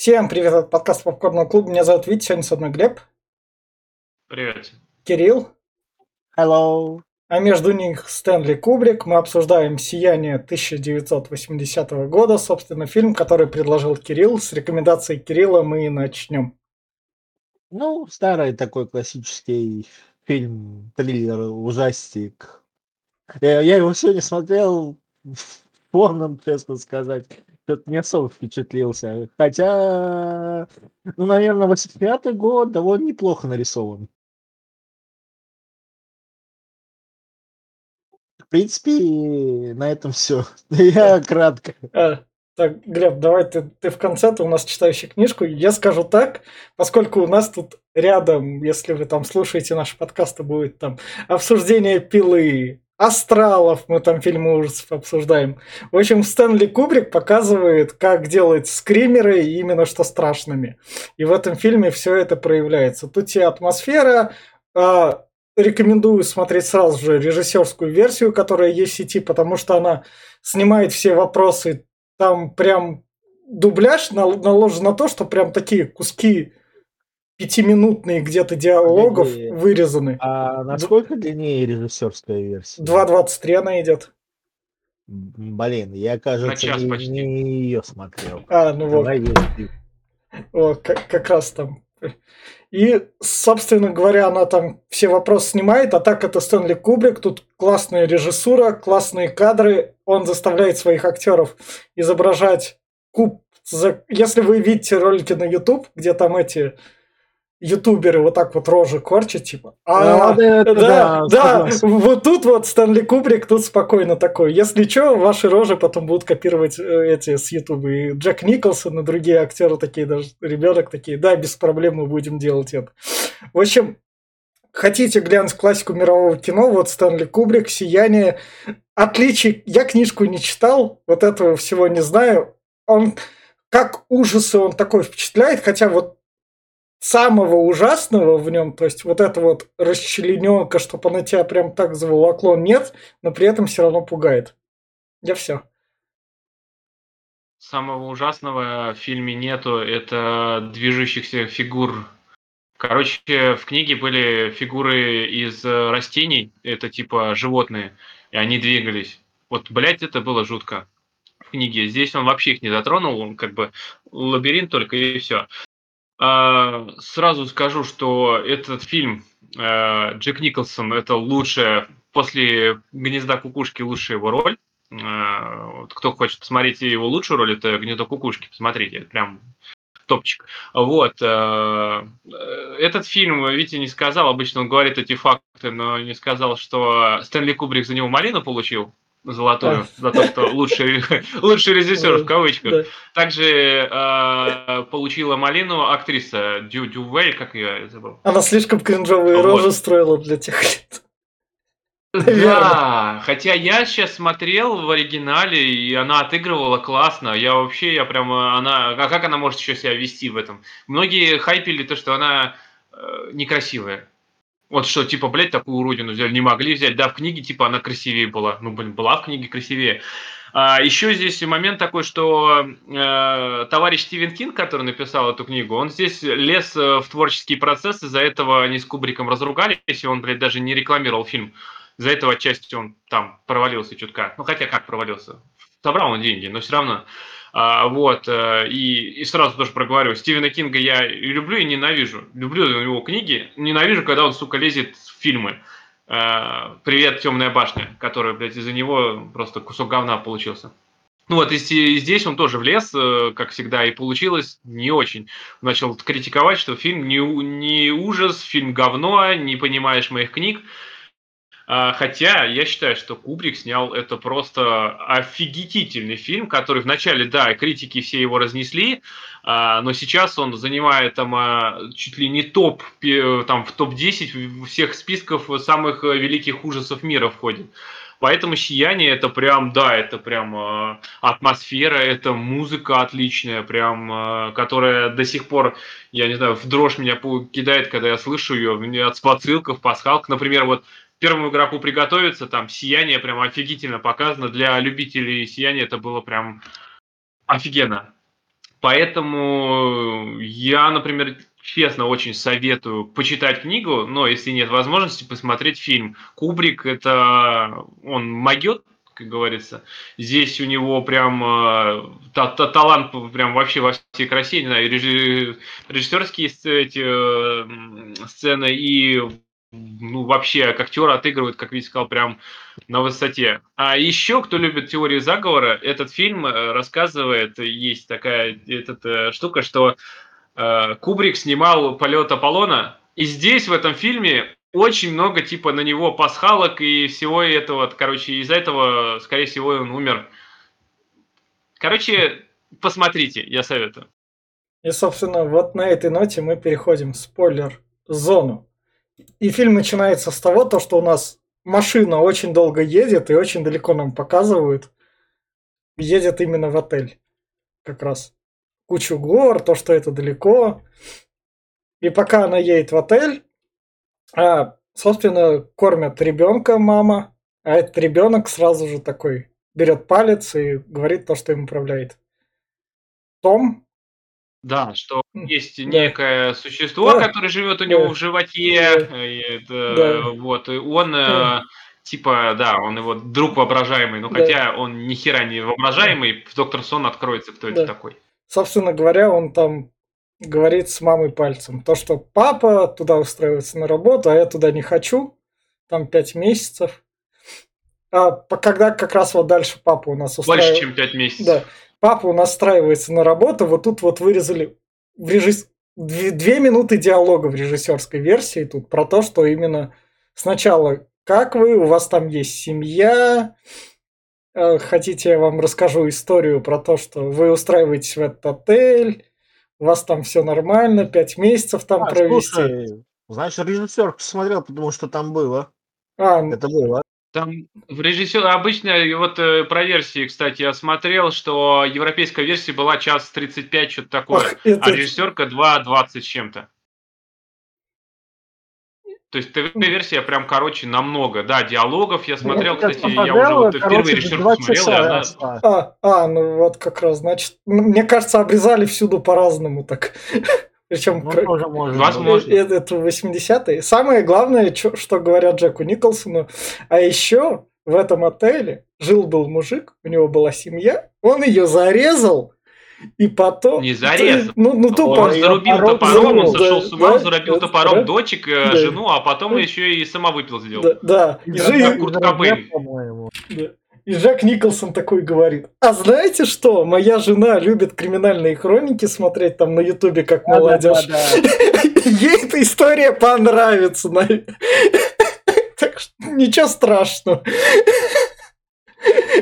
Всем привет от подкаста Попкорного клуба. Меня зовут Витя, сегодня со мной Глеб. Привет. Кирилл. Hello. А между них Стэнли Кубрик. Мы обсуждаем «Сияние» 1980 года, собственно, фильм, который предложил Кирилл. С рекомендацией Кирилла мы и начнем. Ну, старый такой классический фильм, триллер, ужастик. Я, я его сегодня смотрел в полном, честно сказать. Что-то не особо впечатлился. Хотя, ну, наверное, 85 год довольно неплохо нарисован. В принципе, на этом все. Я кратко. А, так, Глеб, давай ты, ты в конце, ты у нас читающий книжку. Я скажу так, поскольку у нас тут рядом, если вы там слушаете наши подкасты, будет там обсуждение пилы, астралов, мы там фильмы ужасов обсуждаем. В общем, Стэнли Кубрик показывает, как делать скримеры именно что страшными. И в этом фильме все это проявляется. Тут и атмосфера, а, рекомендую смотреть сразу же режиссерскую версию, которая есть в сети, потому что она снимает все вопросы. Там прям дубляж наложен на то, что прям такие куски пятиминутные где-то диалогов Погоди, вырезаны. А насколько длиннее режиссерская версия? 2.23 она идет. Блин, я, кажется, час не, почти. не ее смотрел. А, ну вот. Давай. О, как, как раз там. И, собственно говоря, она там все вопросы снимает, а так это Стэнли Кубрик, тут классная режиссура, классные кадры, он заставляет своих актеров изображать куб. Если вы видите ролики на YouTube, где там эти ютуберы вот так вот рожи корчат, типа, а, А, да, да, да, да, вот тут вот Стэнли Кубрик, тут спокойно такой. Если что, ваши рожи потом будут копировать э, эти с Ютуба. И Джек Николсон и другие актеры такие, даже ребенок такие, да, без проблем мы будем делать это. В общем, хотите глянуть классику мирового кино, вот Стэнли Кубрик, «Сияние». Отличий, я книжку не читал, вот этого всего не знаю. Он, как ужасы он такой впечатляет, хотя вот самого ужасного в нем, то есть вот это вот расчлененка, чтобы она тебя прям так заволокло, нет, но при этом все равно пугает. Я все. Самого ужасного в фильме нету, это движущихся фигур. Короче, в книге были фигуры из э, растений, это типа животные, и они двигались. Вот, блядь, это было жутко в книге. Здесь он вообще их не затронул, он как бы лабиринт только и все. Сразу скажу, что этот фильм э, Джек Николсон это лучшая после гнезда кукушки лучшая его роль. Э, вот кто хочет посмотреть его лучшую роль, это гнездо кукушки. Посмотрите, это прям топчик. Вот. э, Этот фильм, Витя не сказал, обычно он говорит эти факты, но не сказал, что Стэнли Кубрик за него малину получил золотую, за то, что лучший, лучший режиссер в кавычках. Также э, получила малину актриса Дю Дювей, как ее забыл. Она слишком кринжовые Вот. рожи строила для тех лет. Да, хотя я сейчас смотрел в оригинале, и она отыгрывала классно. Я вообще, я прямо, она, а как она может еще себя вести в этом? Многие хайпили то, что она э, некрасивая. Вот что, типа, блядь, такую уродину взяли, не могли взять. Да, в книге, типа, она красивее была. Ну, блин, была в книге красивее. А, еще здесь момент такой, что э, товарищ Стивен Кинг, который написал эту книгу, он здесь лез э, в творческий процесс, из-за этого они с Кубриком разругались, и он, блядь, даже не рекламировал фильм. Из-за этого отчасти он там провалился чутка. Ну, хотя как провалился? Собрал он деньги, но все равно. А, вот, э, и, и сразу тоже проговорю, Стивена Кинга я люблю и ненавижу. Люблю его книги, ненавижу, когда он, сука, лезет в фильмы. Э, Привет, Темная башня, который, блядь, из-за него просто кусок говна получился. Ну вот, и и здесь он тоже влез, э, как всегда, и получилось не очень. Начал критиковать, что фильм не, не ужас, фильм говно, не понимаешь моих книг. А, Хотя я считаю, что Кубрик снял это просто офигительный фильм, который вначале, да, критики все его разнесли, а, но сейчас он занимает там а, чуть ли не топ, там в топ-10 всех списков самых э, великих ужасов мира входит. Поэтому «Сияние» это прям, да, это прям атмосфера, это музыка отличная, прям, которая до сих пор, я не знаю, в дрожь меня кидает, когда я слышу ее, от спацилков, пасхалок, например, вот первому игроку приготовиться, там «Сияние» прям офигительно показано, для любителей «Сияния» это было прям офигенно. Поэтому я, например, честно очень советую почитать книгу, но если нет возможности, посмотреть фильм. Кубрик это он могет, как говорится. Здесь у него прям э, та, та, талант прям вообще во всей красе, не знаю, режиссерские эти э, сцены и ну, вообще, как актер отыгрывает, как Витя сказал, прям на высоте. А еще, кто любит теорию заговора, этот фильм э, рассказывает, есть такая эта, штука, что э, Кубрик снимал полет Аполлона, и здесь, в этом фильме, очень много, типа, на него пасхалок и всего этого, короче, из-за этого, скорее всего, он умер. Короче, посмотрите, я советую. И, собственно, вот на этой ноте мы переходим в спойлер-зону. И фильм начинается с того, то, что у нас машина очень долго едет и очень далеко нам показывают. Едет именно в отель. Как раз. Кучу гор, то, что это далеко. И пока она едет в отель, а, собственно, кормят ребенка мама, а этот ребенок сразу же такой берет палец и говорит то, что им управляет. Том, да, что есть некое существо, которое живет у него в животе, да. и да. вот, и он да. типа, да, он его друг воображаемый, но да. хотя он ни хера не воображаемый, да. доктор Сон откроется, кто да. это такой. Собственно говоря, он там говорит с мамой пальцем. То, что папа туда устраивается на работу, а я туда не хочу. Там пять месяцев. А когда как раз вот дальше папа у нас устраивается... Больше, чем пять месяцев. Да. Папа у нас устраивается на работу, вот тут вот вырезали в режисс... две, две минуты диалога в режиссерской версии тут про то, что именно сначала как вы, у вас там есть семья, э, хотите я вам расскажу историю про то, что вы устраиваетесь в этот отель, у вас там все нормально, пять месяцев там а, провести. Слушай, значит, режиссер посмотрел, потому что там было. А, это было. Там в режиссер обычно вот э, про версии, кстати, я смотрел, что европейская версия была час 35, что-то такое, Ох, это... а режиссерка 2.20 с чем-то. То есть ТВ-версия прям короче намного. Да, диалогов я смотрел, я кстати, я уже вот впервые режиссерку смотрел. Она... А, а, ну вот как раз, значит, мне кажется, обрезали всюду по-разному так. Причем ну, тоже можно. Возможно. Это, это 80-е. Самое главное, что говорят Джеку Николсону, а еще в этом отеле жил-был мужик, у него была семья, он ее зарезал, и потом... Не зарезал. Ну, ну тупо. Он зарубил топором, он сошел с ума, да, зарубил да, топором да, дочек, э, да, жену, а потом да, еще и сама выпил сделал. Да, да. И, и, жи... Курт Кобейн. Да. И Джек Николсон такой говорит, а знаете что, моя жена любит криминальные хроники смотреть там на ютубе, как молодежь. Да, да, да. Ей эта история понравится. Так что ничего страшного.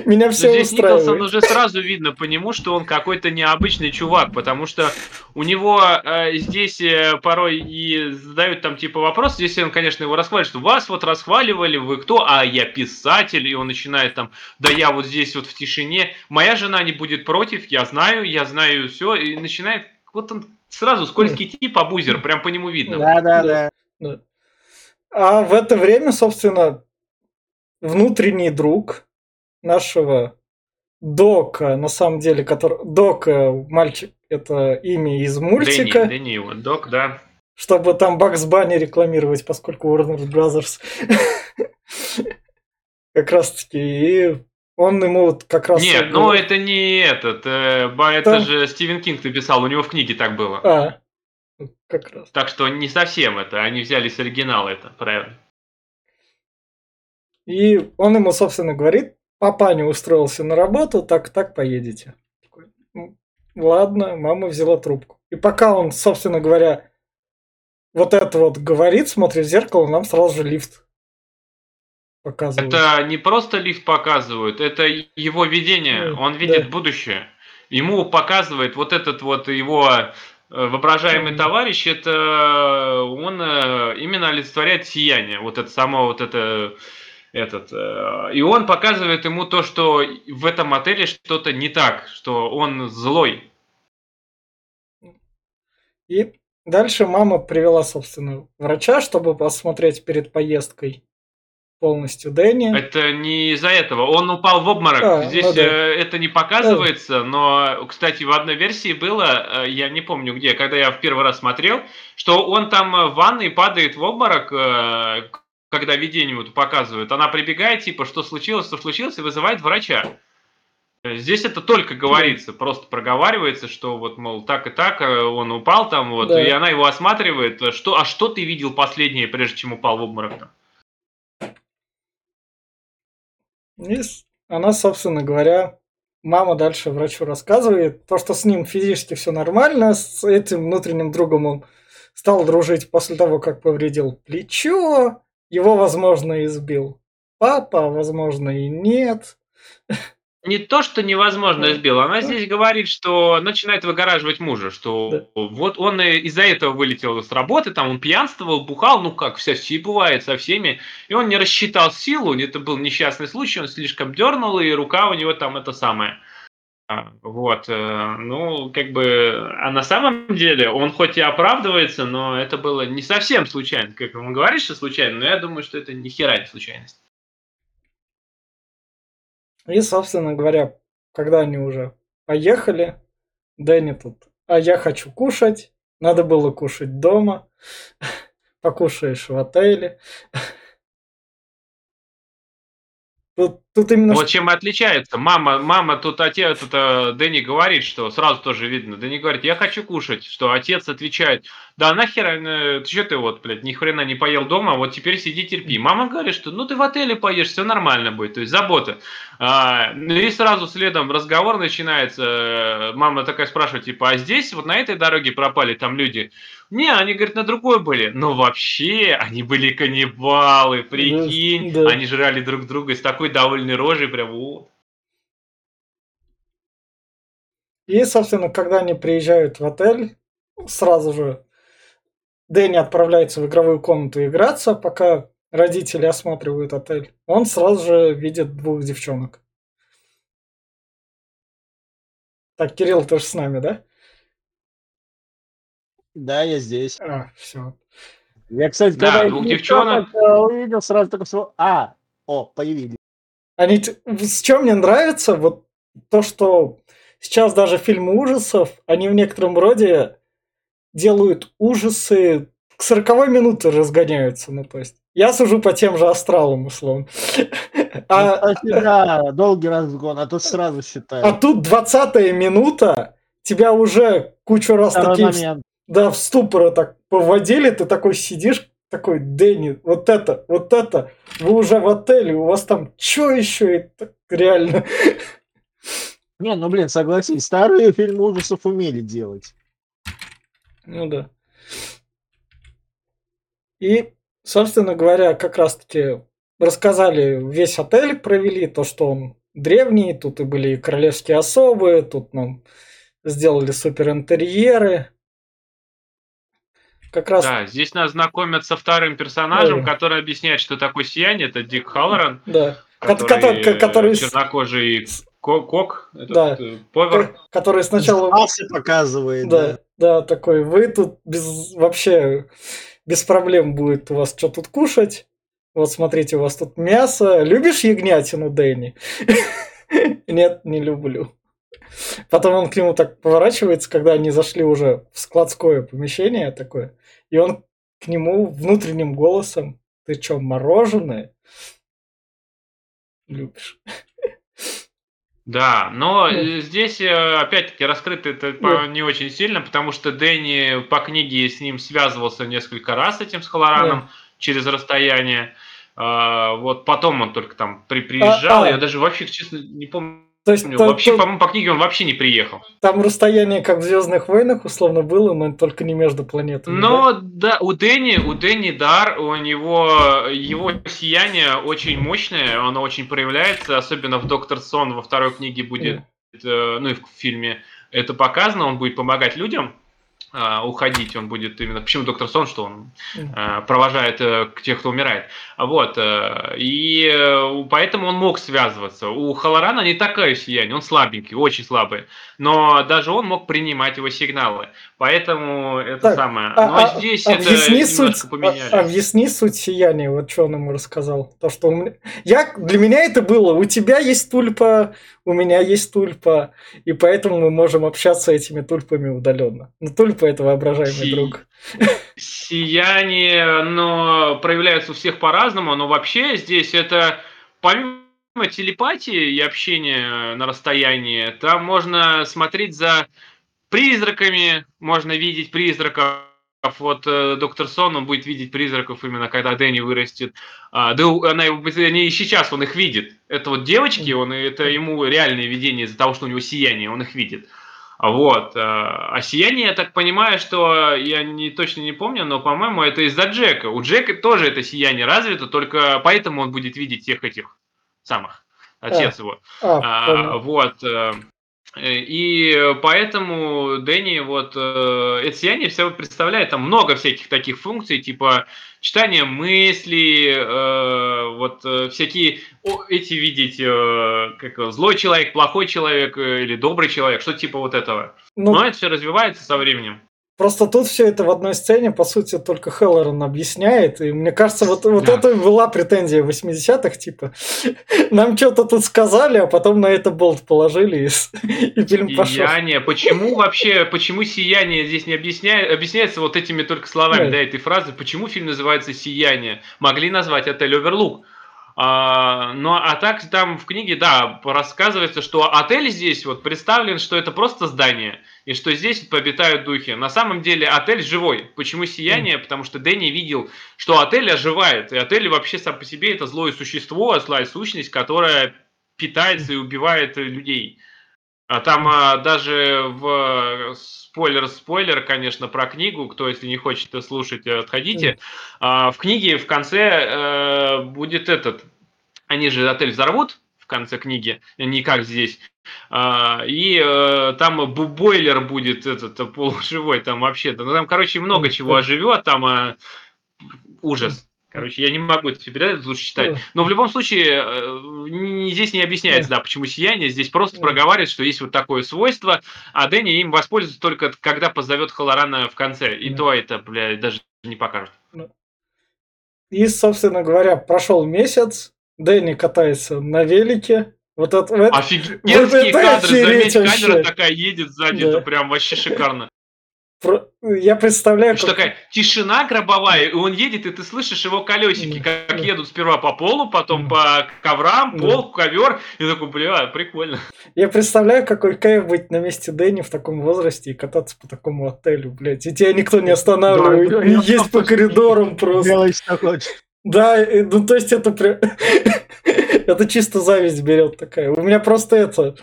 Меня все здесь устраивает. Николсон уже сразу видно по нему, что он какой-то необычный чувак, потому что у него э, здесь э, порой и задают там типа вопрос, здесь он, конечно, его расхваливает, что вас вот расхваливали, вы кто? А я писатель, и он начинает там, да я вот здесь вот в тишине, моя жена не будет против, я знаю, я знаю все, и начинает, вот он сразу скользкий тип, абузер, прям по нему видно. Да, да, да. А в это время, собственно, внутренний друг нашего Дока, на самом деле, который... Дока, мальчик, это имя из мультика. Дэнни, Дэнни его, Док, да. Чтобы там Бакс Банни рекламировать, поскольку Warner Brothers. Как раз таки, и он ему вот как раз... Нет, ну это не этот, э, это же Стивен Кинг написал, у него в книге так было. А, как раз. Так что не совсем это, они взяли с оригинала это, правильно. И он ему, собственно, говорит, папа не устроился на работу, так так поедете. Ладно, мама взяла трубку. И пока он, собственно говоря, вот это вот говорит, смотрит в зеркало, нам сразу же лифт показывают. Это не просто лифт показывают, это его видение. Он видит да. будущее. Ему показывает вот этот вот его э, воображаемый товарищ, это он э, именно олицетворяет сияние. Вот это само вот это этот, э, и он показывает ему то, что в этом отеле что-то не так, что он злой. И дальше мама привела, собственно, врача, чтобы посмотреть перед поездкой. полностью Дэнни. Это не из-за этого. Он упал в обморок. А, Здесь ну да. э, это не показывается, но, кстати, в одной версии было, э, я не помню где, когда я в первый раз смотрел, что он там в ванной падает в обморок, когда видение вот показывают. Она прибегает, типа, что случилось, что случилось, и вызывает врача. Э, Здесь это только говорится, просто проговаривается, что вот, мол, так и так, э, он упал там, вот, Да. и она его осматривает. э, Что, а что ты видел последнее, прежде чем упал в обморок? там? С- она, собственно говоря, мама дальше врачу рассказывает, то, что с ним физически все нормально, с этим внутренним другом он стал дружить после того, как повредил плечо, его, возможно, избил папа, возможно, и нет. Не то, что невозможно избил, она Да. здесь говорит, что начинает выгораживать мужа, что Да. вот он из-за этого вылетел с работы, там он пьянствовал, бухал, ну как вся все бывает со всеми, и он не рассчитал силу, это был несчастный случай, он слишком дернул, и рука у него там это самое. А, Вот, э, ну, как бы, а на самом деле он хоть и оправдывается, но это было не совсем случайно, как он говорит, что случайно, но я думаю, что это ни хера не случайность. И, собственно говоря, когда они уже поехали, Дэнни тут, а я хочу кушать, надо было кушать дома, покушаешь в отеле. Тут, тут именно... Вот чем и отличается. Мама, мама тут отец, тут э, Дэнни говорит, что сразу тоже видно. Дэнни говорит, я хочу кушать. Что отец отвечает, да нахер, э, ты что ты вот, блядь, ни хрена не поел дома, вот теперь сиди терпи. Мама говорит, что ну ты в отеле поешь, все нормально будет, то есть забота. А, ну и сразу следом разговор начинается. Мама такая спрашивает, типа, а здесь вот на этой дороге пропали там люди? Не, они, говорят, на другой были. Но вообще, они были каннибалы, прикинь. да. Они жрали друг друга с такой довольной рожей, прям, о. И, собственно, когда они приезжают в отель, сразу же Дэнни отправляется в игровую комнату играться, пока родители осматривают отель. Он сразу же видит двух девчонок. Так, Кирилл, ты же с нами, да? Да, я здесь. А, все. Я, кстати, Да, когда двух девчонок. увидел, сразу только всего, а, о, появились. Они, с чем мне нравится, вот то, что сейчас даже фильмы ужасов, они в некотором роде делают ужасы к 40 минуты разгоняются, ну то есть. Я сужу по тем же астралам, условно. А, да, долгий разгон, а тут сразу а считаю. тут 20 минута, тебя уже кучу раз такие да, в ступор так поводили, ты такой сидишь, такой, Дэнни, вот это, вот это, вы уже в отеле, у вас там что еще, это реально. Не, ну блин, согласись, старые фильмы ужасов умели делать. Ну да. И, собственно говоря, как раз-таки рассказали весь отель, провели то, что он древний, тут и были и королевские особы, тут нам сделали супер интерьеры. Как раз, Да, здесь нас знакомят со вторым персонажем, Да. который объясняет, что такое сияние. Это Дик Халлоран, да, Ко- который, ко- который, э, с- чернокожий ко- кок, этот, Да. э, повар. ко- который сначала Пасы показывает, да. Да, да, такой, вы тут без, вообще без проблем будет у вас что тут кушать. Вот смотрите, у вас тут мясо. Любишь ягнятину, Дэнни? Нет, не люблю. Потом он к нему так поворачивается, когда они зашли уже в складское помещение такое, и он к нему внутренним голосом, ты чё, мороженое? Любишь. Да, но э, здесь э, опять-таки раскрыто это Да. не очень сильно, потому что Дэнни по книге с ним связывался несколько раз этим с Халлораном через расстояние. А, вот потом он только там при, приезжал, а. я даже вообще, честно, не помню. То есть то- вообще, то- по-моему, по книге он вообще не приехал. там расстояние, как в Звездных войнах, условно было, но только не между планетами. да? Но да, у Дэнни, у Дэнни дар, у него его сияние очень мощное, оно очень проявляется, особенно в Доктор Сон во второй книге будет, э, ну и в фильме это показано, он будет помогать людям. А, уходить, он будет именно... Почему доктор Сон, что он э, провожает э, тех, кто умирает. Вот. Э, и э, поэтому он мог связываться. У Халарана не такое сияние, он слабенький, очень слабый. Но даже он мог принимать его сигналы. Поэтому это так, самое. А, Но а, здесь а, это объясни суть, поменяли. А, объясни суть сияния, вот что он ему рассказал. То, что меня... я, для меня это было, у тебя есть тульпа, у меня есть тульпа, и поэтому мы можем общаться этими тульпами удаленно. Ну, тульпа это воображаемый Си... друг. Сияние, но проявляется у всех по-разному, но вообще здесь это помимо телепатии и общения на расстоянии, там можно смотреть за призраками, можно видеть призраков. Вот э, доктор Сон, он будет видеть призраков именно когда Дэнни вырастет. А, да, она, они и сейчас он их видит. Это вот девочки, он, это ему реальное видение из-за того, что у него сияние, он их видит. Вот. Э, а сияние, я так понимаю, что я не точно не помню, но, по-моему, это из-за Джека. У Джека тоже это сияние развито, только поэтому он будет видеть всех этих самых. Отец а, его. А, а, вот. Э, и поэтому Дэнни вот э, это сияние все представляет там много всяких таких функций, типа читание мыслей, э, вот э, всякие о, эти видеть, э, как злой человек, плохой человек или добрый человек, что типа вот этого. Ну, Но это все развивается со временем. Просто тут все это в одной сцене, по сути, только Хеллоран объясняет. И мне кажется, вот, вот да. это была претензия 80-х, типа, нам что-то тут сказали, а потом на это болт положили, и, и фильм пошел. Сияние. Почему вообще, почему сияние здесь не объясняет, объясняется вот этими только словами, да, да этой фразы, почему фильм называется «Сияние»? Могли назвать «Отель Оверлук». А, ну, а так там в книге, да, рассказывается, что отель здесь вот представлен, что это просто здание, и что здесь обитают духи. На самом деле отель живой. Почему сияние? Потому что Дэнни видел, что отель оживает, и отель вообще сам по себе это злое существо, злая сущность, которая питается и убивает людей. А там а, даже в спойлер-спойлер, конечно, про книгу. Кто, если не хочет слушать, отходите. А, в книге в конце а, будет этот. Они же отель взорвут в конце книги, не как здесь. А, и а, там бойлер будет этот полуживой, там вообще-то. Ну там, короче, много чего оживет, там а, ужас. Короче, я не могу это передать, лучше читать. Но в любом случае, э, здесь не объясняется, да, почему сияние. Здесь просто проговаривает, что есть вот такое свойство, а Дэнни им воспользуется только когда позовет Халарана в конце. И то это, бля, даже не покажет. И, собственно говоря, прошел месяц, Дэнни катается на велике. Вот это, Офигенские вот кадры, заметь, камера такая едет сзади, да. это прям вообще шикарно. Я представляю, как... такая тишина гробовая, и он едет, и ты слышишь его колесики, как едут сперва по полу, потом по коврам, пол, ковер, и такой, бля, прикольно. Я представляю, какой кайф быть на месте Дэнни в таком возрасте и кататься по такому отелю, блядь, и тебя никто не останавливает, да, не есть по коридорам просто. Делай, что хочешь. Да, ну то есть это прям... это чисто зависть берет такая. У меня просто это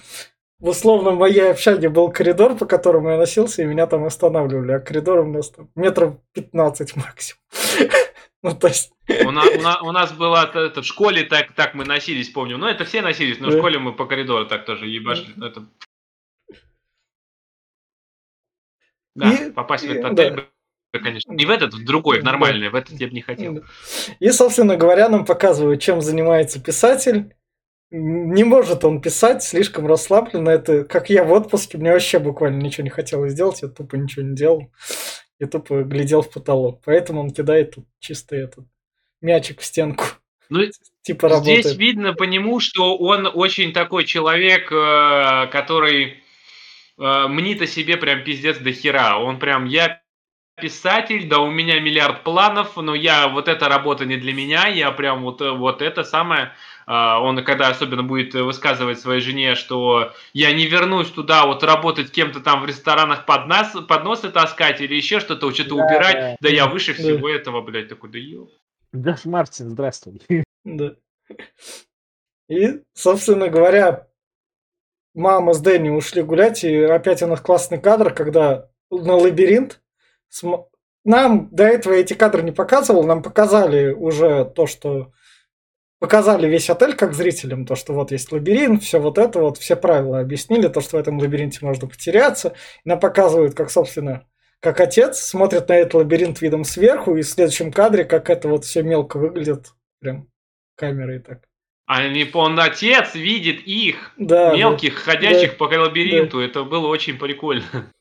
в условном моей общаге был коридор, по которому я носился, и меня там останавливали. А коридор у нас там метров 15 максимум. Ну, то есть... у, нас, у, нас, у нас было это, в школе так, так мы носились, помню. Ну, это все носились, но в школе мы по коридору так тоже ебашили. Ну, это... Да, и, попасть и, в этот отель, да. конечно. Не в этот, в другой, в нормальный, в этот я бы не хотел. И, собственно говоря, нам показывают, чем занимается писатель не может он писать слишком расслабленно. Это как я в отпуске, мне вообще буквально ничего не хотелось сделать, я тупо ничего не делал. Я тупо глядел в потолок. Поэтому он кидает тут чисто этот мячик в стенку. Ну, типа работает. Здесь видно по нему, что он очень такой человек, э, который э, мнит о себе прям пиздец до хера. Он прям, я писатель, да у меня миллиард планов, но я, вот эта работа не для меня, я прям вот, вот это самое он когда особенно будет высказывать своей жене, что я не вернусь туда вот работать кем-то там в ресторанах под нас, подносы таскать или еще что-то, что-то да, убирать, да, да я выше да. всего этого, блядь, такой, да ё. Даш Мартин, здравствуй. Да. И, собственно говоря, мама с Дэнни ушли гулять, и опять у нас классный кадр, когда на лабиринт нам до этого эти кадры не показывал, нам показали уже то, что показали весь отель как зрителям, то, что вот есть лабиринт, все вот это вот, все правила объяснили, то, что в этом лабиринте можно потеряться. И нам показывают, как, собственно, как отец смотрит на этот лабиринт видом сверху, и в следующем кадре, как это вот все мелко выглядит, прям камерой так. Они, он отец видит их, Да, да. мелких, ходящих Да. по лабиринту. Это было очень прикольно.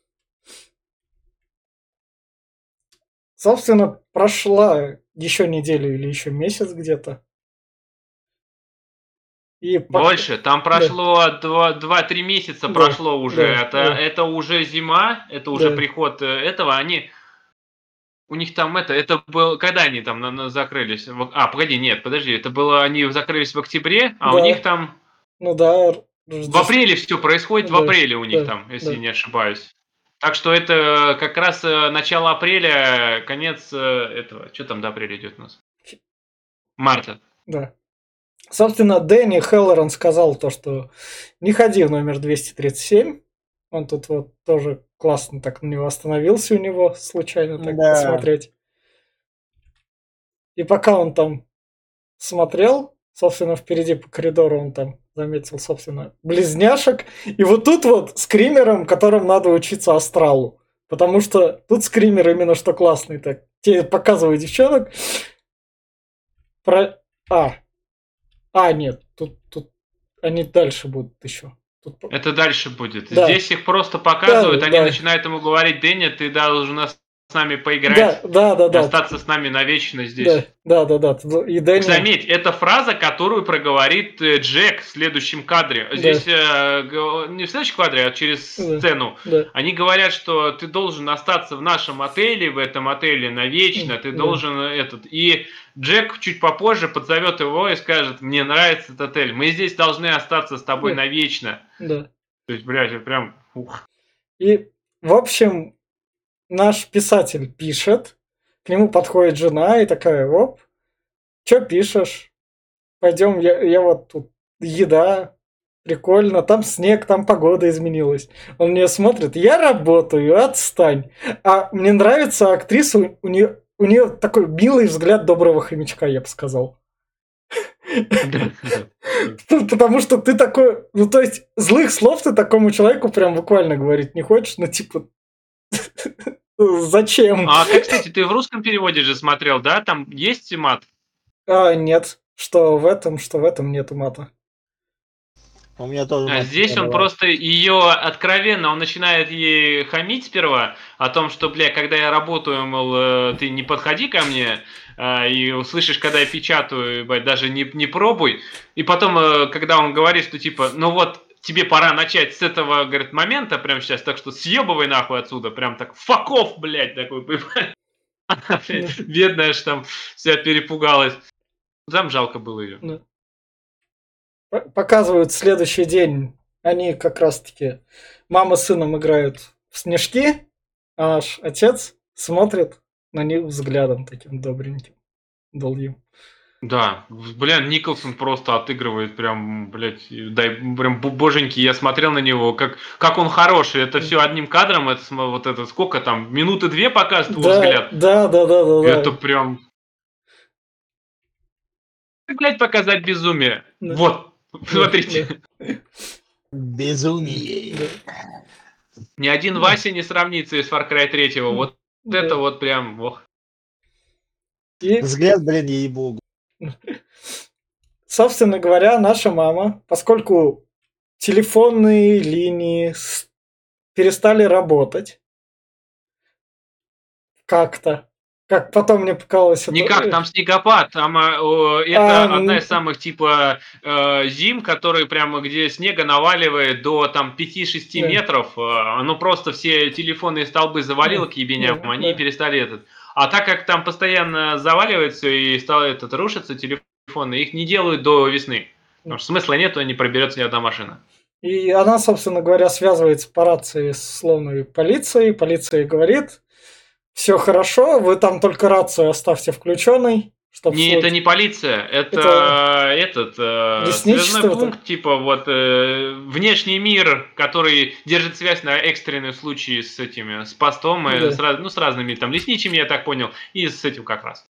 Собственно, прошла еще неделю или еще месяц где-то. И Больше. Там прошло два- два-три месяца Да, прошло уже. да, это, да. это уже зима, это уже Да. приход э, этого. Они у них там это, это было, когда они там на- на- закрылись? В- А, погоди, нет, подожди, это было, они закрылись в октябре, а у Да. них там Ну да. в апреле все происходит, в Да, апреле у них да, там, если да. не ошибаюсь. Так что это как раз э, начало апреля, конец э, этого. Что там до апреля идет у нас? Марта. Да. Собственно, Дэнни Хеллоран сказал то, что не ходи в номер 237. Он тут вот тоже классно так на него остановился у него, случайно так Да. посмотреть. И пока он там смотрел, собственно, впереди по коридору он там заметил, собственно, близняшек. И вот тут вот скримером, которым надо учиться астралу. Потому что тут скример именно что классный. Так, тебе показываю девчонок. Про... А. А, нет, тут, тут они дальше будут еще. Тут... Это дальше будет. Да. Здесь их просто показывают, Да, они да. начинают ему говорить, Дэнни, ты должен нас- с нами Да, поиграть, да, да, да. остаться с нами навечно здесь. Да, да, да, да. Тут- И Дэнни... Заметь, это фраза, которую проговорит э, Джек в следующем кадре. Да. Здесь э, не в следующем кадре, а через Да. сцену. Да, Они говорят, что ты должен остаться в нашем отеле, в этом отеле навечно, ты Да. должен этот. И Джек чуть попозже подзовет его и скажет, мне нравится этот отель, мы здесь должны остаться с тобой Да. навечно. да. То есть, блядь, прям... ух. И, в общем, наш писатель пишет, к нему подходит жена и такая, оп, что пишешь? Пойдем, я, я вот тут еда, прикольно, там снег, там погода изменилась. Он мне смотрит, я работаю, отстань. А мне нравится актриса, у нее, у нее такой милый взгляд доброго хомячка, я бы сказал. Потому что ты такой, ну то есть злых слов ты такому человеку прям буквально говорить не хочешь, ну типа зачем? А, как, кстати, ты в русском переводе же смотрел, да? Там есть мат? А, нет, что в этом, что в этом нету мата. У меня тоже. А здесь он просто ее откровенно, он начинает ей хамить сперва о том, что, бля, когда я работаю, мол, э, ты не подходи ко мне, э, и услышишь, когда я печатаю, ебать, даже не, не пробуй. И потом, э, когда он говорит, что типа, ну вот, тебе пора начать с этого, говорит, момента прямо сейчас, так что съебывай нахуй отсюда, прям так, факов, блядь, такой, понимаешь? Она, блядь, Бедная ж там вся перепугалась. Там жалко было ее. Показывают следующий день. Они как раз-таки мама с сыном играют в снежки, а наш отец смотрит на них взглядом таким добреньким, долгим. Да, блин, Николсон просто отыгрывает прям, блядь, дай, прям бо- боженьки, я смотрел на него, как, как он хороший, это все одним кадром, это вот это сколько там, минуты две показывает его Да, взгляд, да, да, да, да, да. это прям... Как, блядь, показать безумие? Да. Вот, смотрите, Безумие. Да. ни один Вася не сравнится с Far Cry 3, вот Да. это вот прям, ох. И, Взгляд, блин, ей-богу. Собственно говоря, наша мама, поскольку телефонные линии перестали работать как-то, как потом мне показалось... это- Никак, там снегопад, там а, это А, одна ну- из самых типа э, зим, которые прямо где снега наваливает до там 5-6 Да. метров, э, оно просто все телефонные столбы завалило Да, к ебеням, да, они да. перестали этот. А так как там постоянно заваливается и стало этот рушится телефоны, их не делают до весны. Потому что смысла нету, не проберется ни одна машина. И она, собственно говоря, связывается по рации с словной полицией. Полиция говорит, все хорошо, вы там только рацию оставьте включенной. Чтоб Не, это не полиция, это, Это этот э, связной это? пункт, типа вот э, внешний мир, который держит связь на экстренные случаи с этими, с постом, и Да. с, раз- ну, с разными там лесничими, я так понял, и с этим как раз.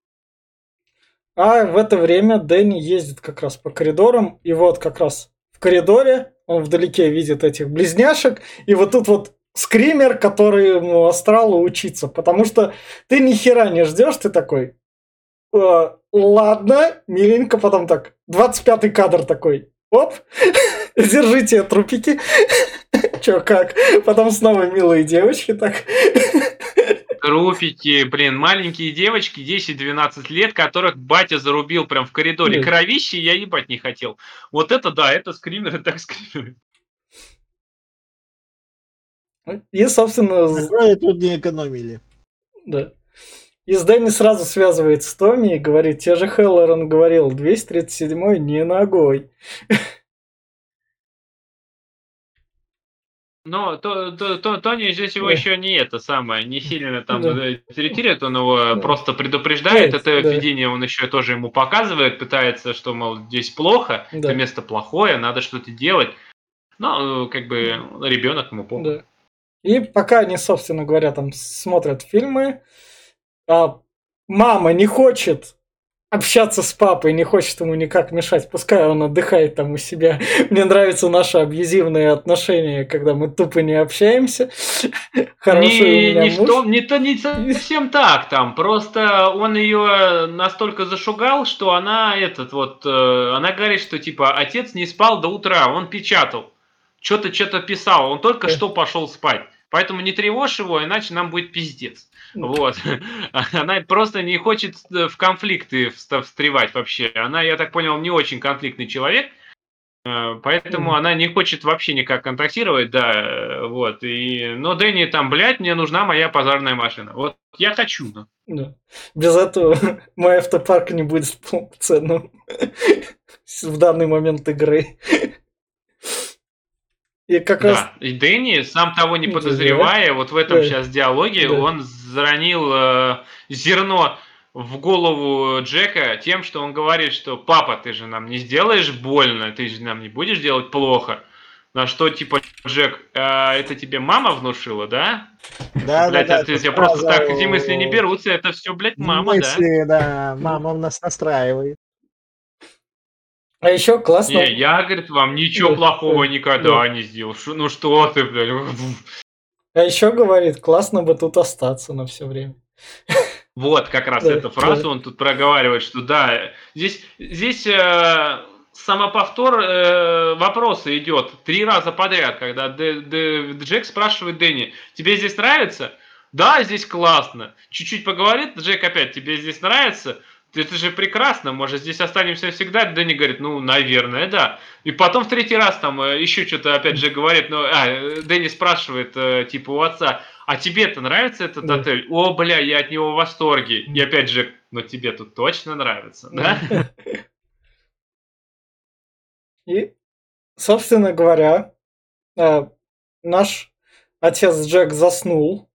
А в это время Дэнни ездит как раз по коридорам, и вот как раз в коридоре он вдалеке видит этих близняшек, и вот тут вот скример, который ему астралу учиться, потому что ты ни хера не ждешь, ты такой, «Э, ладно, миленько, потом так, 25-й кадр такой, оп, держите трупики, чё как, потом снова милые девочки так. Трупики, блин, маленькие девочки, 10-12 лет, которых батя зарубил прям в коридоре. Нет. Кровище я ебать не хотел. Вот это да, это скримеры, так скримеры. И, собственно, Крови тут не экономили. да. И с Дэнни сразу связывается с Томми и говорит, те же Хеллоран говорил, 237-й не ногой. Но то, то, то- Тони здесь его еще не это самое, не сильно там Да. э, третирует, он его Да. просто предупреждает. Да, Это да. видение он еще тоже ему показывает, пытается, что, мол, здесь плохо, Да. это место плохое, надо что-то делать. Но, э, как бы, ребенок ему похуй. Да. И пока они, собственно говоря, там смотрят фильмы, мама не хочет общаться с папой, не хочет ему никак мешать, пускай он отдыхает там у себя. Мне нравится наше абьюзивное отношение, когда мы тупо не общаемся. Хороший не, не, том- не, то- не совсем так там. Просто он ее настолько зашугал, что она этот вот, э, она говорит, что типа отец не спал до утра, он печатал, что-то что-то писал, он только Да. что пошел спать. Поэтому не тревожь его, иначе нам будет пиздец. Вот. Она просто не хочет э, в конфликты встревать вообще. Она, я так понял, не очень конфликтный человек. Э, Поэтому Мгм. она не хочет вообще никак контактировать, да, э, вот. И, но Дэнни там, блядь, мне нужна моя пожарная машина. Вот я хочу, ну. Да. Без этого мой автопарк не будет полноценным в данный момент игры. И как раз Да. И Дэнни, сам того не Да. подозревая, вот в этом Да. сейчас диалоге, Да. он заронил э, зерно в голову Джека тем, что он говорит, что папа, ты же нам не сделаешь больно, ты же нам не будешь делать плохо. На что, типа, Джек, «А, это тебе мама внушила, да? Да, блядь, да, да, это это тебе просто так эти мысли не берутся, это все, блядь, мама, да? Мысли, да, мама нас настраивает. А еще классно. Не, я, говорит, вам ничего Да, плохого да, никогда не сделал. Ну что ты, блядь? А еще говорит, классно бы тут остаться на все время. Вот, как раз Да, эту фразу да. он тут проговаривает, что да, здесь, здесь э, самоповтор э, вопроса идет три раза подряд, когда Д- Д- Джек спрашивает Дэнни, тебе здесь нравится? Да, здесь классно. Чуть-чуть поговорит, Джек опять, тебе здесь нравится? Это же прекрасно, может, здесь останемся всегда? Дэнни говорит, ну, наверное, да. И потом в третий раз там э, еще что-то опять же говорит, ну, а, Дэнни спрашивает, э, типа, у отца, а тебе-то нравится этот Да. отель? О, бля, я от него в восторге. И опять же, ну тебе тут точно нравится, да? И, собственно говоря, э, наш отец Джек заснул.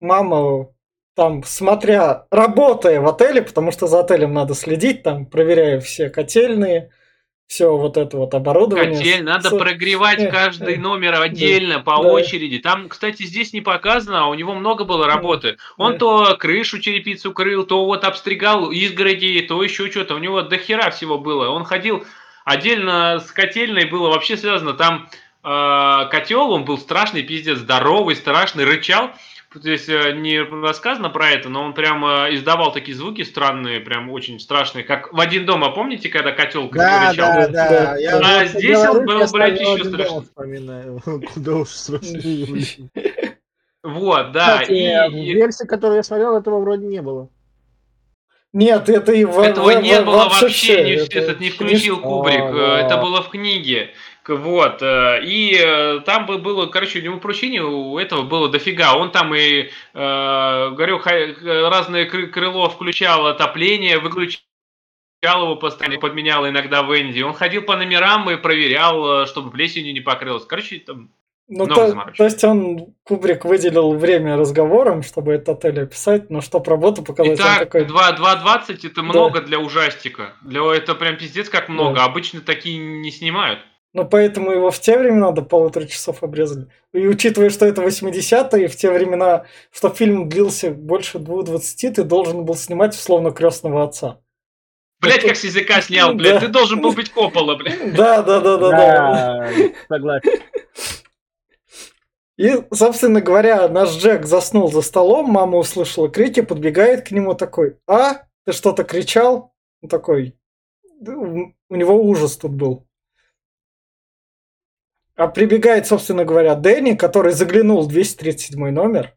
Мама там, смотря, работая в отеле, потому что за отелем надо следить, там, проверяя все котельные, все вот это вот оборудование. Котель, надо С- прогревать э, каждый э, номер отдельно, по да. очереди. Там, кстати, здесь не показано, а у него много было работы. Он да. то крышу черепицу крыл, то вот обстригал изгороди, то еще что-то. У него до хера всего было. Он ходил отдельно с котельной, было вообще связано. Там э, котел, он был страшный, пиздец, здоровый, страшный, рычал. То есть э, не рассказано про это, но он прям э, издавал такие звуки странные, прям очень страшные. Как в один дома, помните, когда котел Да, да, Да, да. Я А вот здесь он говорю, был, я блядь, еще страшнее. вспоминаю. Куда уж страшнее. Вот, да. Кстати, и- в и версии, которую я смотрел, этого вроде не было. Нет, это и в, Этого в- не в- было вообще, все. не, Это этот не включил Кубрик, А, это было в книге. Вот, э, и э, там бы было, короче, у него поручение у этого было дофига. Он там и, э, говорю, э, разные кры- крыло включал отопление, выключал его постоянно, подменял иногда Венди. Он ходил по номерам и проверял, чтобы плесенью не покрылось. Короче, там Ну, много то, то есть он, Кубрик, выделил время разговорам, чтобы этот отель описать, но чтоб работу показать, он Итак, такой... 2, 2.20 это много для ужастика. Для, это прям пиздец как много. Да. Обычно такие не снимают. Ну, поэтому его в те времена до полутора часов обрезали. И учитывая, что это 80-е, в те времена, что фильм длился больше 2.20, ты должен был снимать условно крестного отца. Блять, Это- как с языка снял, блядь. Да. Ты должен был быть Коппола, блядь. Да, да, да, да, да. Да, согласен. И, собственно говоря, наш Джек заснул за столом, мама услышала крики, подбегает к нему такой, а, ты что-то кричал? Он такой, у него ужас тут был. А прибегает, собственно говоря, Дэнни, который заглянул в 237 номер.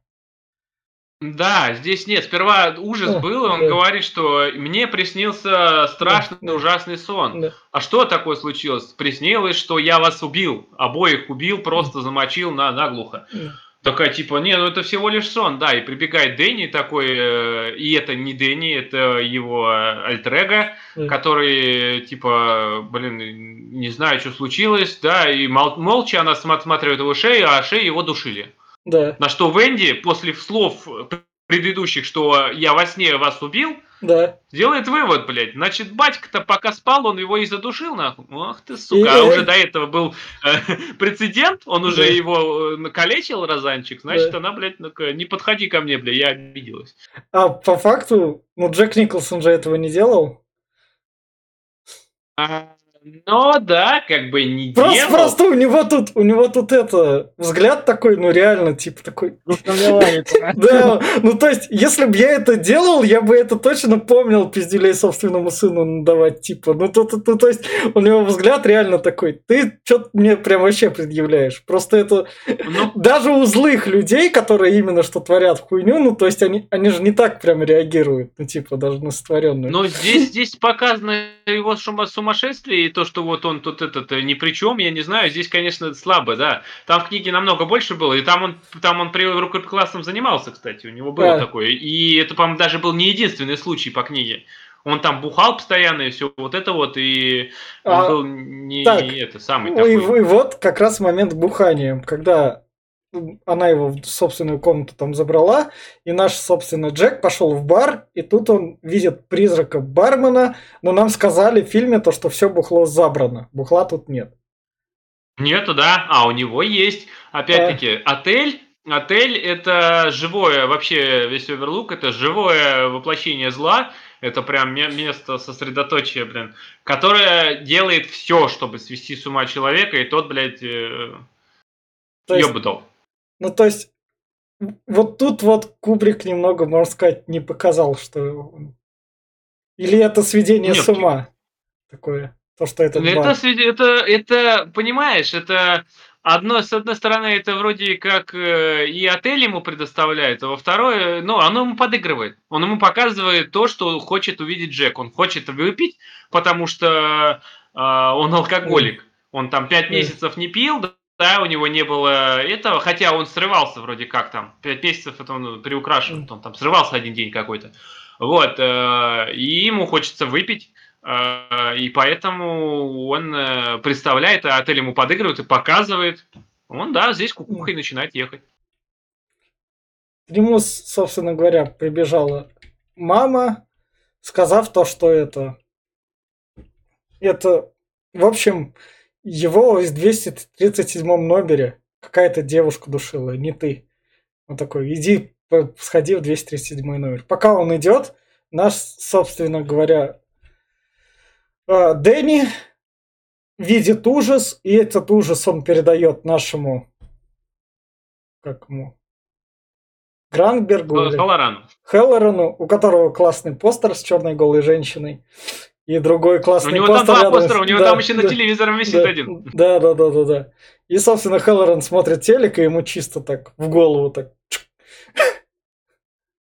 Да, здесь нет. Сперва ужас да, был, и он да. говорит, что мне приснился страшный, да, ужасный сон. Да. А что такое случилось? Приснилось, что я вас убил, обоих убил, просто замочил на наглухо. Да. Такая типа, не, ну это всего лишь сон, да, и прибегает Дэнни такой, э, и это не Дэнни, это его альтер mm. который типа, блин, не знаю, что случилось, да, и мол, молча она смотрит его шею, а шею его душили. Да. На что Венди после слов предыдущих, что я во сне вас убил, да. Делает вывод, блядь. Значит, батька-то пока спал, он его и задушил, нахуй. Ах ты, сука. И, а уже до этого был э, прецедент, он уже да. его э, калечил разанчик. Значит, да. она, блядь, ну не подходи ко мне, блядь, я обиделась. А по факту, ну, Джек Николсон же этого не делал. А, ну да, как бы не просто, делал. Просто у него тут, у него тут это, взгляд такой, ну реально, типа такой... Да, ну то есть, если бы я это делал, я бы это точно помнил пиздюлей собственному сыну давать, типа, ну то есть, у него взгляд реально такой, ты что-то мне прям вообще предъявляешь. Просто это, ну. даже у злых людей, которые именно что творят хуйню, ну то есть, они, они же не так прям реагируют, ну типа, даже на сотворенную. Но здесь, здесь показано его сумасшествие, то, что вот он тут этот э, ни при чем, я не знаю, здесь, конечно, слабо, да. Там в книге намного больше было, и там он, там он при рукоприкладством занимался, кстати, у него было да. такое. И это, по-моему, даже был не единственный случай по книге. Он там бухал постоянно и все вот это вот, и он а, был не, так, это самый такой. И, и вот как раз момент бухания, когда она его в собственную комнату там забрала, и наш, собственно, Джек пошел в бар, и тут он видит призрака бармена, но нам сказали в фильме то, что все бухло забрано, бухла тут нет. Нету, да? А, у него есть. Опять-таки, а... отель, отель это живое, вообще весь оверлук, это живое воплощение зла, это прям место сосредоточия, блин, которое делает все, чтобы свести с ума человека, и тот, блядь, э, есть, ну, то есть, вот тут вот Кубрик немного, можно сказать, не показал, что... Или это сведение Нет, с ума такое, то, что это... Это, это, это, понимаешь, это... Одно, с одной стороны, это вроде как э, и отель ему предоставляет, а во второе, ну, оно ему подыгрывает. Он ему показывает то, что хочет увидеть Джек. Он хочет выпить, потому что э, он алкоголик. Он там пять месяцев не пил, да, у него не было этого, хотя он срывался вроде как там, пять месяцев это он приукрашивал, он там срывался один день какой-то. Вот, э, и ему хочется выпить, э, и поэтому он э, представляет, а отель ему подыгрывает и показывает. Он, да, здесь кукухой начинает ехать. К нему, собственно говоря, прибежала мама, сказав то, что это... Это, в общем, его в 237 номере какая-то девушка душила, не ты. Он такой, иди, сходи в 237 номер. Пока он идет, наш, собственно говоря, а, Дэнни видит ужас, и этот ужас он передает нашему, как ему, Гранбергу. Хеллорану. Хеллорану, у которого классный постер с черной голой женщиной. И другой классный постер. У него там два постера, у него да, там еще да, на телевизором висит да, один. Да, да, да, да, да. И, собственно, Хеллоран смотрит телек, и ему чисто так в голову так.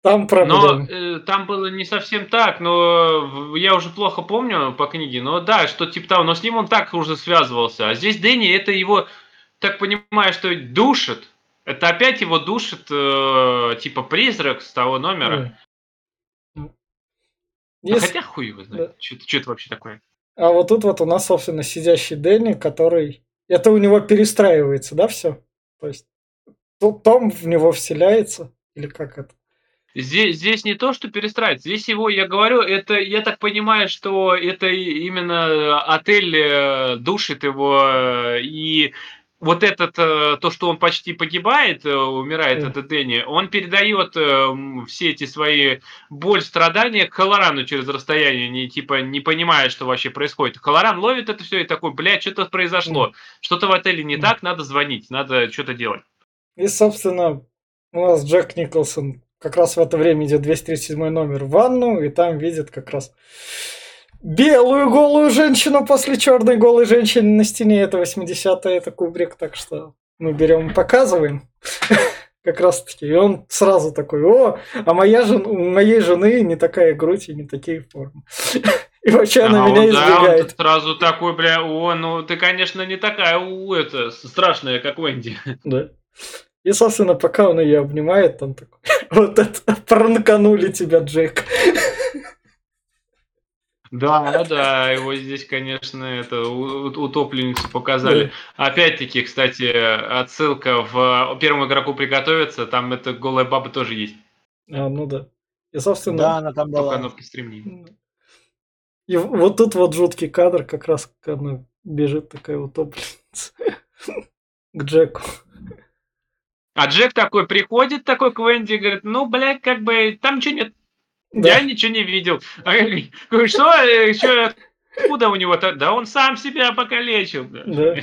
Там проблема. Но э, там было не совсем так, но я уже плохо помню по книге, но да, что типа того, но с ним он так уже связывался. А здесь Дэнни, это его, так понимаю, что душит. Это опять его душит, э, типа призрак с того номера. Если... хотя хуй его знает, да. что, что это вообще такое. А вот тут вот у нас, собственно, сидящий Дэнни, который... Это у него перестраивается, да, все? То есть Том в него вселяется? Или как это? Здесь, здесь не то, что перестраивается. Здесь его, я говорю, это, я так понимаю, что это именно отель э, душит его, э, и вот этот, э, то, что он почти погибает, э, умирает mm. от Дэнни, он передает э, все эти свои боль, страдания к Халорану через расстояние, не, типа, не понимая, что вообще происходит. Халоран ловит это все и такой, блядь, что-то произошло, что-то в отеле не так, надо звонить, надо что-то делать. И, собственно, у нас Джек Николсон как раз в это время идет 237 номер в ванну, и там видит как раз белую голую женщину после черной голой женщины на стене. Это 80-е, это Кубрик, так что мы берем и показываем. Как раз таки. И он сразу такой, о, а моя жен... у моей жены не такая грудь и не такие формы. И вообще она А меня он, да, он избегает. сразу такой, бля, о, ну ты, конечно, не такая, у, это, страшная, как Венди. Да. И, собственно, пока он ее обнимает, там такой, вот это, пранканули тебя, Джек. Да, да, его здесь, конечно, это утопленницу показали. Опять-таки, кстати, отсылка в первому игроку приготовиться, там эта голая баба тоже есть. А, ну да. И, собственно, Да, она там Только была. она постремнее. И вот тут вот жуткий кадр, как раз она бежит такая утопленница к Джеку. А Джек такой приходит такой к Венди и говорит, ну, блядь, как бы там ничего нет, Да. я ничего не видел. А что, э, что, откуда у него-то? Да он сам себя покалечил. бля». Да.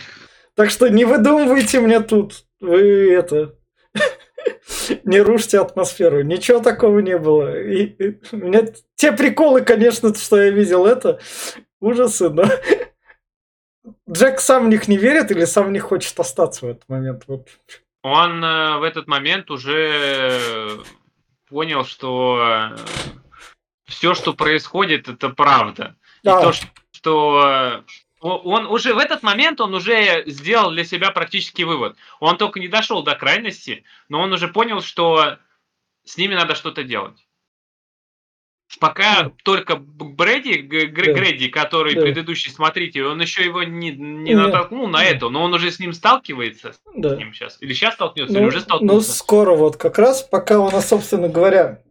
Так что не выдумывайте мне тут. Вы это... Не рушьте атмосферу. Ничего такого не было. И у меня те приколы, конечно, что я видел, это ужасы, но Джек сам в них не верит или сам не хочет остаться в этот момент. Вот. Он э, в этот момент уже понял, что все, что происходит, это правда. И А. то, что э, он уже в этот момент он уже сделал для себя практически вывод. Он только не дошел до крайности, но он уже понял, что с ними надо что-то делать. Пока только Брэди, Гр- Да. Грэди, который Да. предыдущий смотритель, он еще его не, не натолкнул на это, но он уже с ним сталкивается, с Да. ним сейчас. Или сейчас столкнется, Ну, или уже ну, столкнулся. скоро вот как раз, пока у нас, собственно говоря,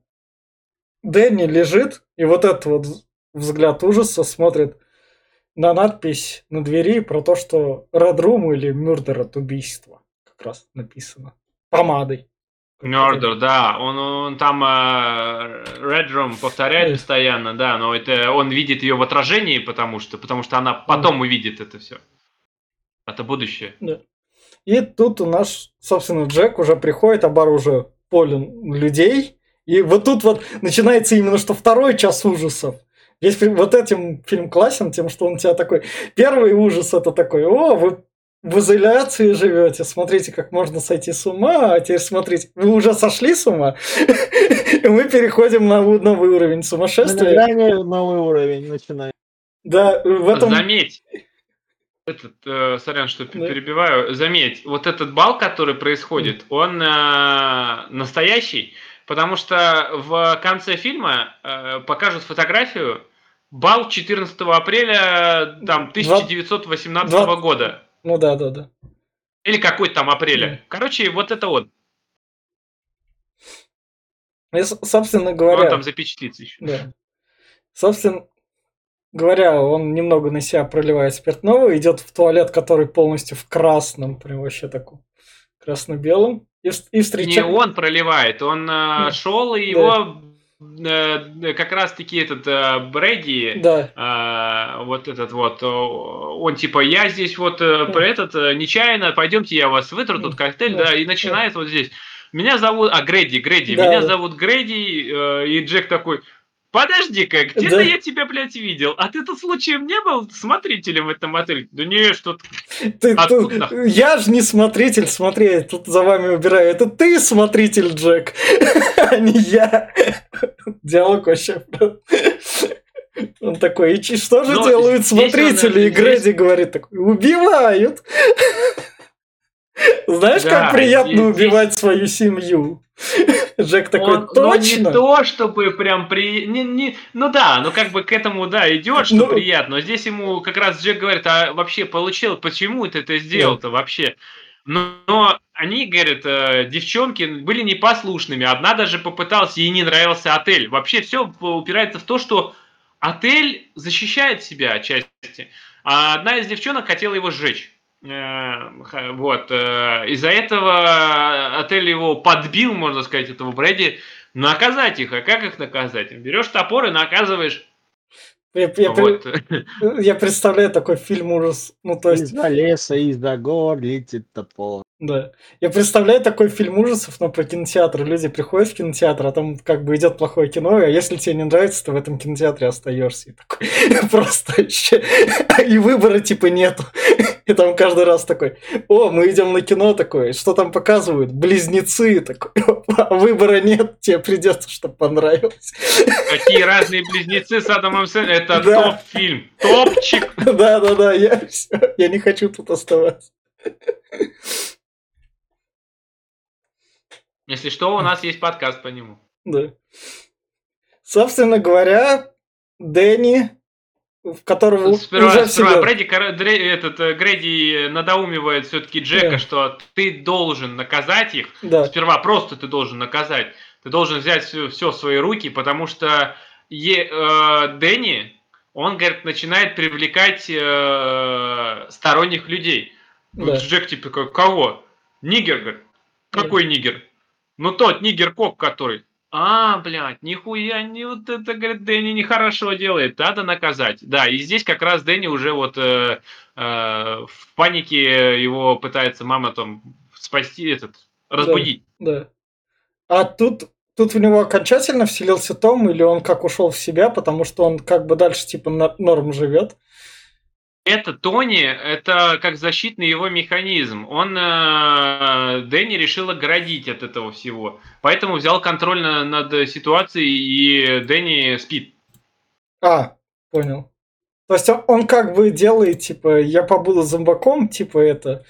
Дэнни лежит, и вот этот вот взгляд ужаса смотрит на надпись на двери про то, что Room или Murder от убийства. Как раз написано. Помадой. Murder, да, он, он там э, Red Room повторяет Да. постоянно, да, но это он видит ее в отражении, потому что, потому что она потом увидит это все. Это будущее. И тут у нас, собственно, Джек уже приходит, бар уже полен людей. И вот тут вот начинается именно что второй час ужасов. Весь вот этим фильм классен тем, что он тебя такой... Первый ужас это такой, о, вы в изоляции живете, смотрите, как можно сойти с ума, а теперь смотрите, вы уже сошли с ума, и мы переходим на новый уровень На сумасшествия. новый уровень начинает. Да, в этом... Заметь, этот, э, сорян, что Да. перебиваю, заметь, вот этот бал, который происходит, он э, настоящий, потому что в конце фильма э, покажут фотографию бал 14 апреля там, 1918 Два- года. Ну да, да, да. Или какой-то там апреля. Короче, вот это вот. И, с- собственно Он говоря... там запечатлится еще. Да. Собственно говоря, он немного на себя проливает спиртного, идет в туалет, который полностью в красном, прям вообще таком красно-белом, и, и Не встречает... он проливает, он Да. шел, и его э, как раз-таки этот э, Брэди, Да, А, вот этот вот, он типа, я здесь вот э, Да. про этот э, нечаянно, пойдемте я вас вытру, тут коктейль, Да. да, и начинает вот здесь. Меня зовут, а, Грэди, Грэди, Да, меня да. зовут Грэди, э, и Джек такой, подожди-ка, где-то Да. я тебя, блядь, видел, а ты тут случаем не был смотрителем в этом отеле? Да не, что ты, Откуда ты- я же не смотритель, смотри, я тут за вами убираю. Это ты смотритель, Джек, а не я. Диалог вообще... Он такой, и что же Но делают здесь он, смотрители? И здесь- Грэди говорит такой, убивают. Знаешь, Да, как приятно здесь- убивать свою семью? Джек такой, он, ну, не точно? то, чтобы прям при... Не, не, ну да, ну как бы к этому, да, идет, что Ну. приятно. Но здесь ему как раз Джек говорит, а вообще получил, почему ты это сделал-то вообще? Но, но они, говорят, э, девчонки были непослушными. Одна даже попыталась, ей не нравился отель. Вообще все упирается в то, что отель защищает себя отчасти. А одна из девчонок хотела его сжечь. Э, Вот. э, Из-за этого отель его подбил, можно сказать, этого Брэди. Наказать их. А как их наказать? Берешь топор и наказываешь. Я, я Вот. я представляю такой фильм ужас. Ну, то есть, Из-за леса, из-за гор летит топор. Да. Я представляю такой фильм ужасов, но про кинотеатр. Люди приходят в кинотеатр, а там как бы идет плохое кино, а если тебе не нравится, то в этом кинотеатре остаешься. И такой просто еще... И выбора типа нету. И там каждый раз такой, о, мы идем на кино такое, что там показывают? Близнецы такой, выбора нет, тебе придется, чтобы понравилось. Какие разные близнецы с Адамом Сэндлером. Это да. топ-фильм, топчик. Да-да-да, я, я не хочу тут оставаться. Если что, у нас есть подкаст по нему. Да. Собственно говоря, Дэнни, в которого сперва, уже сперва всегда... Брэди, этот, э, Грэди надоумивает все-таки Джека, да. что ты должен наказать их. Да. Сперва просто ты должен наказать. Ты должен взять все, все в свои руки, потому что е, э, Дэнни, он, говорит, начинает привлекать э, сторонних людей. Да. Вот Джек типа, кого? Нигер, говорит. Какой да. нигер? Ну тот нигер-коп, который. А, блядь, нихуя не вот это, говорит, Дэнни нехорошо делает, надо наказать. Да, и здесь как раз Дэнни уже вот э, э, в панике его пытается мама там спасти, этот, разбудить. Да, да. А тут, тут в него окончательно вселился Том, или он как ушел в себя, потому что он как бы дальше типа норм живет? Это Тони, это как защитный его механизм. Он э, Дэнни решил оградить от этого всего. Поэтому взял контроль на, над ситуацией, и Дэнни спит. А, понял. То есть он, он как бы делает, типа, я побуду зомбаком, типа это,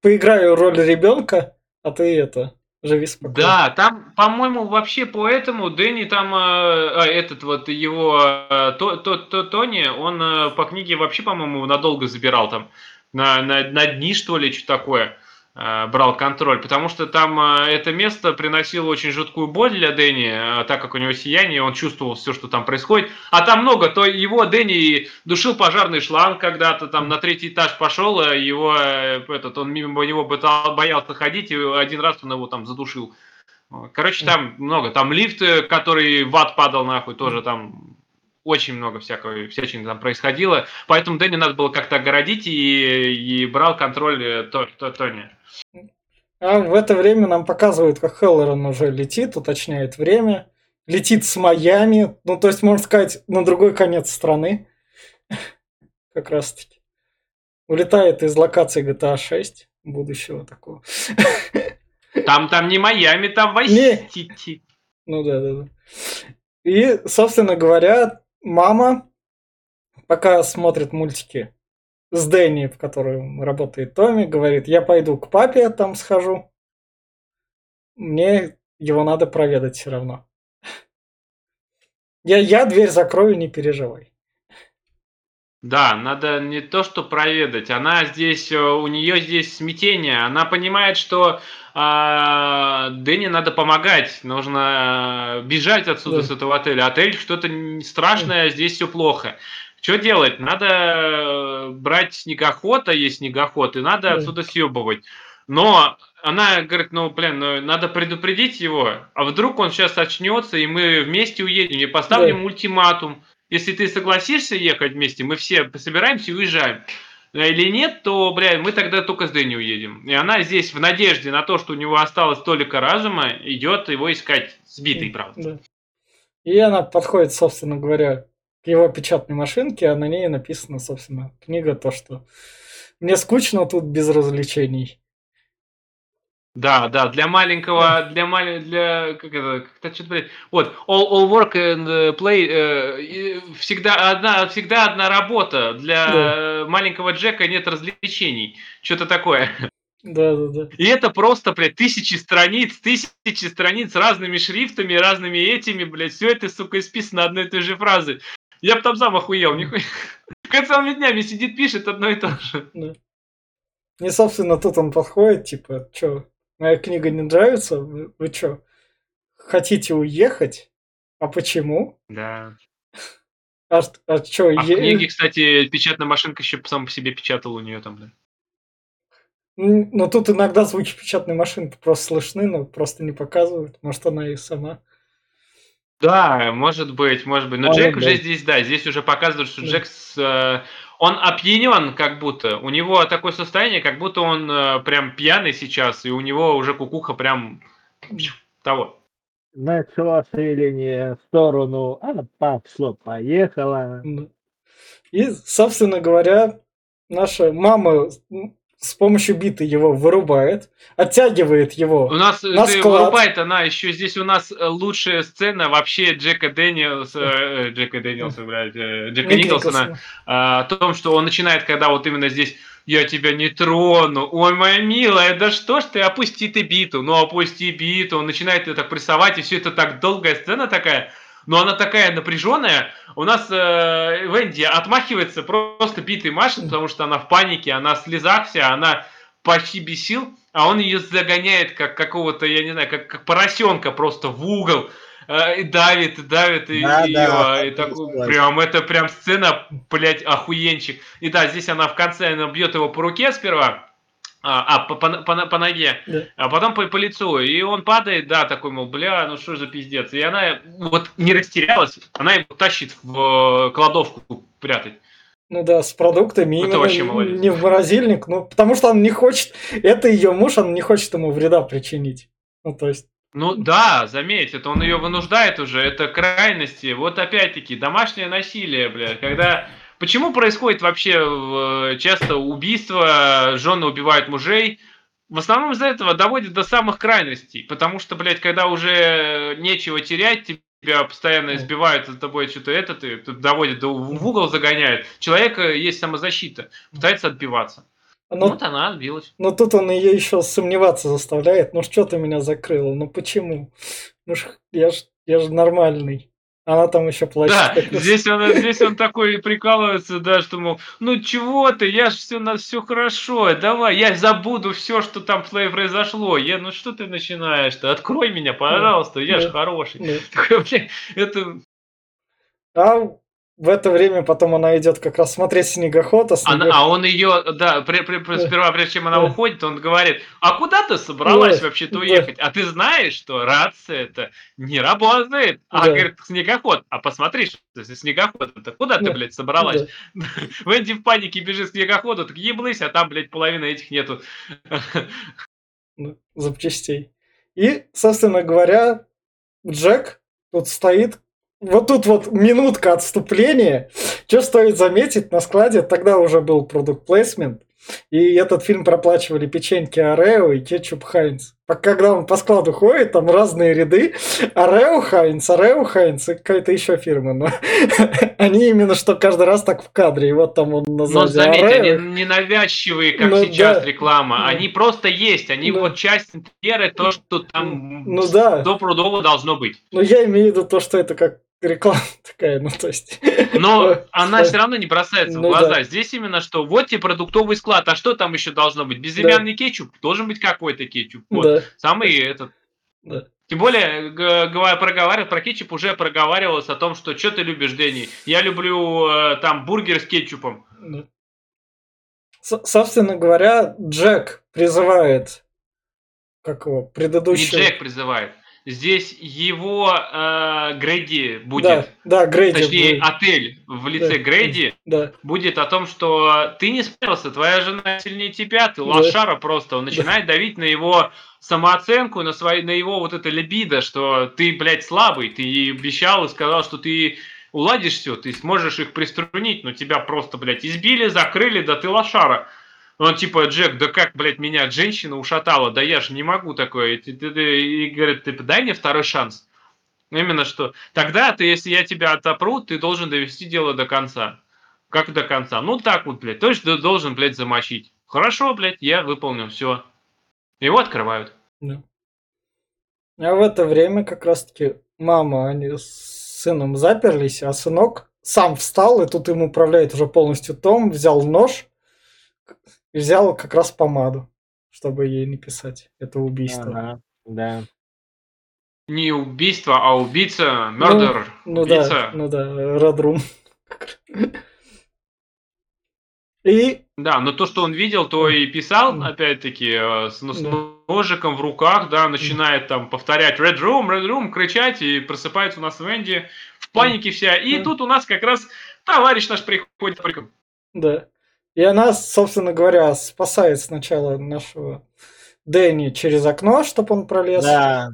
поиграю роль ребенка, а ты это, Живи спокойно. Да, там, по-моему, вообще поэтому Дэнни там, э, а, этот вот его, э, то, то, то, Тони, он э, по книге вообще, по-моему, надолго забирал там, на, на, на дни, что ли, что такое. Э, брал контроль, потому что там э, это место приносило очень жуткую боль для Дэнни, э, так как у него сияние, он чувствовал все, что там происходит. А там много, то его Дэнни душил пожарный шланг когда-то, там на третий этаж пошел, его, этот, он мимо него боялся ходить, и один раз он его там задушил. Короче, там много. Там лифт, который в ад падал нахуй, тоже там очень много всякого, всячины там происходило. Поэтому Дэнни надо было как-то огородить и, и брал контроль то, то, Тони. А в это время нам показывают, как Хеллоран уже летит, уточняет время. Летит с Майами, ну то есть, можно сказать, на другой конец страны. Как раз таки. Улетает из локации GTA 6 будущего такого. Там, там не Майами, там Вайсити. Ну да, да, да. И, собственно говоря, мама, пока смотрит мультики с Дэнни, в котором работает Томми, говорит, я пойду к папе, там схожу. Мне его надо проведать все равно. Я, я дверь закрою, не переживай. Да, надо не то, что проведать. Она здесь, э, у нее здесь смятение. Она понимает, что э, Дэнни надо помогать. Нужно э, бежать отсюда, да. с этого отеля. Отель что-то страшное, здесь все плохо. Что делать? Надо э, брать снегоход, а есть снегоход, и надо да. отсюда съебывать. Но она говорит, ну, блин, ну, надо предупредить его, а вдруг он сейчас очнется, и мы вместе уедем, и поставим да. ультиматум. Если ты согласишься ехать вместе, мы все собираемся и уезжаем. Или нет, то, блядь, мы тогда только с Дэнни уедем. И она здесь в надежде на то, что у него осталось только разума, идет его искать сбитый, правда. Да. И она подходит, собственно говоря, к его печатной машинке, а на ней написано, собственно, книга то, что мне скучно тут без развлечений. Да, да, для маленького, для мал, для как это, как что-то, вот, all, all work and play, э, всегда одна, всегда одна работа. Для да. маленького Джека нет развлечений, что-то такое. Да, да, да. И это просто, блядь, тысячи страниц, тысячи страниц разными шрифтами, разными этими, блядь, все это, сука, исписано одной и той же фразы. Я бы там сам охуел, нихуя. Целыми днями сидит, пишет одно и то же. Да. И, собственно, тут он подходит, типа, что, моя книга не нравится? Вы, вы что, хотите уехать? А почему? Да. А, а что, а е... в книге, кстати, печатная машинка еще сам по себе печатала у нее там, да. Ну, тут иногда звуки печатной машинки просто слышны, но просто не показывают. Может, она и сама. Да, может быть, может быть. Но может Джек быть. уже здесь, да, здесь уже показывает, что. Джек, э, он опьянен, как будто. У него такое состояние, как будто он э, прям пьяный сейчас, и у него уже кукуха прям того. Начало шевеление в сторону, а пошло, поехало. Ну. И, собственно говоря, наша мама с помощью биты его вырубает, оттягивает его. У нас на ты склад. вырубает она еще здесь у нас э, лучшая сцена вообще Джека Дэниелса, э, Джека Дэниелса, блядь, э, Джека Ник Николсона, а, о том, что он начинает, когда вот именно здесь я тебя не трону, ой, моя милая, да что ж ты, опусти ты биту, ну опусти биту, он начинает ее так прессовать, и все это так долгая сцена такая, но она такая напряженная, у нас э, Венди отмахивается, просто битой машет, потому что она в панике, она в слезах вся, она почти без сил, а он ее загоняет как какого-то, я не знаю, как, как поросенка просто в угол, э, и давит, и давит и Да, ее, да, и такой, согласен. прям это прям сцена, блядь, охуенчик. И да, здесь она в конце она бьет его по руке сперва, а, а, по, по, по- по ноге, Да. а потом по, по лицу. И он падает, да, такой, мол, бля, ну что за пиздец. И она вот не растерялась, она его тащит в э, кладовку прятать. Ну да, с продуктами, Это именно вообще молодец. не в морозильник, ну, потому что он не хочет, это ее муж, он не хочет ему вреда причинить. Ну, то есть, Ну да, заметь, это он ее вынуждает уже, это крайности. Вот опять-таки, домашнее насилие, бля, когда... Почему происходит вообще э, часто убийство, жены убивают мужей? В основном из-за этого доводит до самых крайностей. Потому что, блядь, когда уже нечего терять, тебя постоянно избивают за тобой что-то это, ты, доводит до в угол загоняет. Человека есть самозащита, пытается отбиваться. ну, Вот она отбилась. но тут он ее еще сомневаться заставляет. Ну, что ты меня закрыла? Ну, почему? Ну, ж, я ж, я же нормальный. Она там еще плачет. Да, здесь он, здесь он такой прикалывается, да, что, мол, ну чего ты, я ж все, на все хорошо, давай, я забуду все, что там произошло. Я, ну что ты начинаешь-то? Открой меня, пожалуйста, я же Да. хороший. Да. Такой, бля, это... А в это время потом она идет как раз смотреть снегоход, а Она- снегоход- а он ее, да, при- при- при- сперва, прежде чем она Да. уходит, он говорит, а куда ты собралась Да. вообще-то Да. уехать? А ты знаешь, что рация это не работает. А Да. говорит, снегоход. А посмотри, что это снегоход. Это куда ты, блядь, собралась? Да. Венди в панике бежит к снегоходу, так еблысь, а там, блядь, половины этих нету. ну, запчастей. И, собственно говоря, Джек тут стоит. Вот тут вот минутка отступления. Что стоит заметить, на складе тогда уже был продукт плейсмент. И этот фильм проплачивали печеньки Орео и кетчуп Хайнц. А Когда он по складу ходит, там разные ряды. Орео Хайнц, Орео Хайнц и какая-то еще фирма. Но они именно что каждый раз так в кадре. И вот там он на Но заметь, Орео. они не навязчивые, как Ну, сейчас да. реклама. Да. Они просто есть. Они Да. вот часть интерьера, то, что там Ну да. стопудово должно быть. Но я имею в виду то, что это как реклама такая, ну то есть... Но она все равно не бросается Ну в глаза. да. Здесь именно что, вот тебе продуктовый склад, а что там еще должно быть? Безымянный кетчуп? Должен быть какой-то кетчуп. Вот. Да, Самый этот. да. Тем более, проговаривать про кетчуп уже проговаривалось о том, что что ты любишь, Дэнни. Я люблю э, там бургер с кетчупом. да. С- Собственно говоря, Джек призывает как его, Не предыдущего... Джек призывает. Здесь его э, Грейди Да, будет. да, Грейди. Точнее, будет. отель в лице Да. Грейди Да, будет о том, что ты не справился, твоя жена сильнее тебя, ты Да. лошара просто. Он начинает давить на его самооценку, на, свои, на его вот это либидо, что ты, блядь, слабый, ты обещал и сказал, что ты уладишь все, ты сможешь их приструнить, но тебя просто, блядь, избили, закрыли, да ты лошара. Он типа, Джек, да как, блядь, меня женщина ушатала, да я же не могу такое. И, ты- и говорит, ты дай мне второй шанс. Именно что. Тогда ты, если я тебя отопру, ты должен довести дело до конца. Как до конца? Ну так вот, блядь. То есть должен, блядь, замочить. Хорошо, блядь, я выполнил, все. Его открывают. да. А в это время как раз-таки мама, они с сыном заперлись, а сынок сам встал, и тут им управляет уже полностью Том, взял нож и взял как раз помаду, чтобы ей написать это убийство. Ага, да. Не убийство, а убийца, мердер, Ну убийца. да, ну да, Red Room. И Да, но то, что он видел, то и писал, опять-таки, э, с, с Да. ножиком в руках, да, начинает там повторять Red Room, Red Room, кричать, и просыпается у нас Венди в панике вся. И Да. тут у нас как раз товарищ наш приходит. Да. И она, собственно говоря, спасает сначала нашего Дэнни через окно, чтобы он пролез. Да.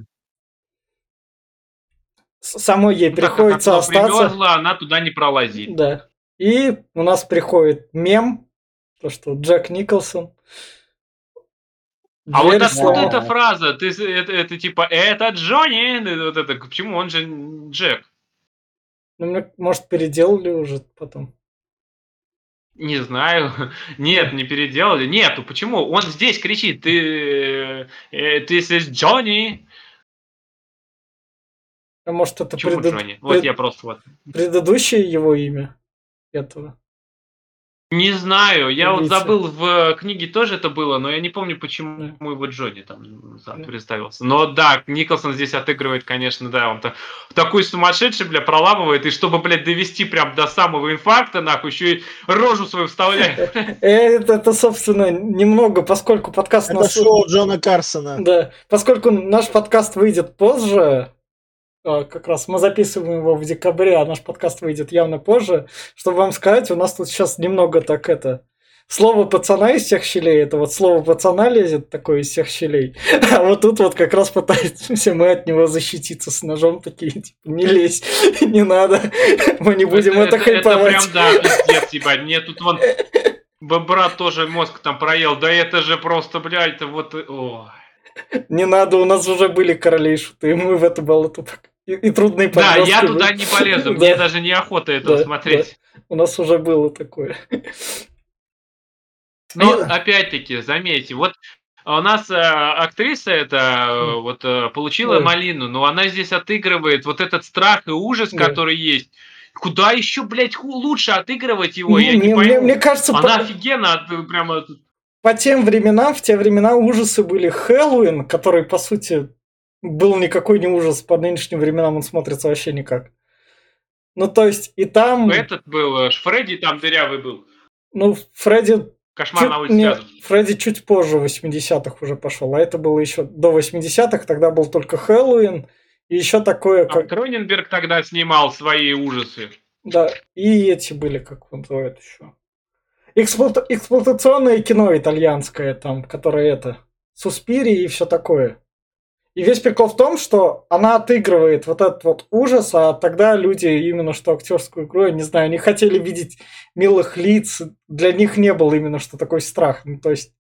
Самой ей так приходится окно остаться. примёрзло, она туда не пролазит. Да. И у нас приходит мем, то что Джек Николсон. А вот Дверь откуда эта фраза? Ты, это, это типа, это Джонни? Вот это, почему он же Джек? Ну, мне, может, переделали уже потом. Не знаю. Нет, не переделали. Нету. Почему? Он здесь кричит. Ты... э, Ты is Джонни. А может, это Почему предыд- Джонни? Вот пред- я просто вот. предыдущее его имя этого. Не знаю. Я вот забыл, в книге тоже это было, но я не помню, почему его Джонни там да, Да. представился. Но да, Николсон здесь отыгрывает, конечно, да. Он то такой сумасшедший, бля, проламывает. И чтобы, блядь, довести прям до самого инфаркта, нахуй, еще и рожу свою вставляет. Э, Это, это, собственно, немного, поскольку подкаст Это нас... шоу Джона Карсона. Да, поскольку наш подкаст выйдет позже, как раз мы записываем его в декабре, а наш подкаст выйдет явно позже, чтобы вам сказать, у нас тут сейчас немного так это... Слово пацана из всех щелей, это вот слово пацана лезет такое из всех щелей. А вот тут вот как раз пытаемся мы от него защититься с ножом такие, типа, не лезь, не надо, мы не будем это, это прям, хайповать. да, пиздец, ебать. Мне тут вон б- брат тоже мозг там проел. Да это же просто, блядь, это вот... о. Не надо, у нас уже были короли и шуты, мы в это болото пока- и, и трудные Да, подростки я были. туда не полезу, Да. мне даже неохота этого Да, смотреть. У нас уже было такое. Но опять-таки, заметьте, вот у нас э, актриса эта э, вот э, получила Да. малину, но она здесь отыгрывает вот этот страх и ужас, Да. который есть. Куда еще, блядь, лучше отыгрывать его, я мне, не мне- пойму. мне кажется, Она по, офигенно от- прямо... по тем временам, в те времена ужасы были Хэллоуин, который, по сути, был никакой не ужас, по нынешним временам он смотрится вообще никак. Ну, то есть, и там, Этот был, э, Фредди там дырявый был. ну, Фредди Кошмар на чуть, улице не, Вязов. Фредди чуть позже 80-х уже пошел, а это было еще до 80-х, тогда был только Хэллоуин, и еще такое, А как, Кроненберг тогда снимал свои ужасы. Да, и эти были, как его называют еще. Эксплуата- эксплуатационное кино итальянское, там, которое это, Суспири и все такое. И весь прикол в том, что она отыгрывает вот этот вот ужас, а тогда люди именно что актерскую игру, я не знаю, они хотели видеть милых лиц, для них не был именно что такой страх. Ну, то есть,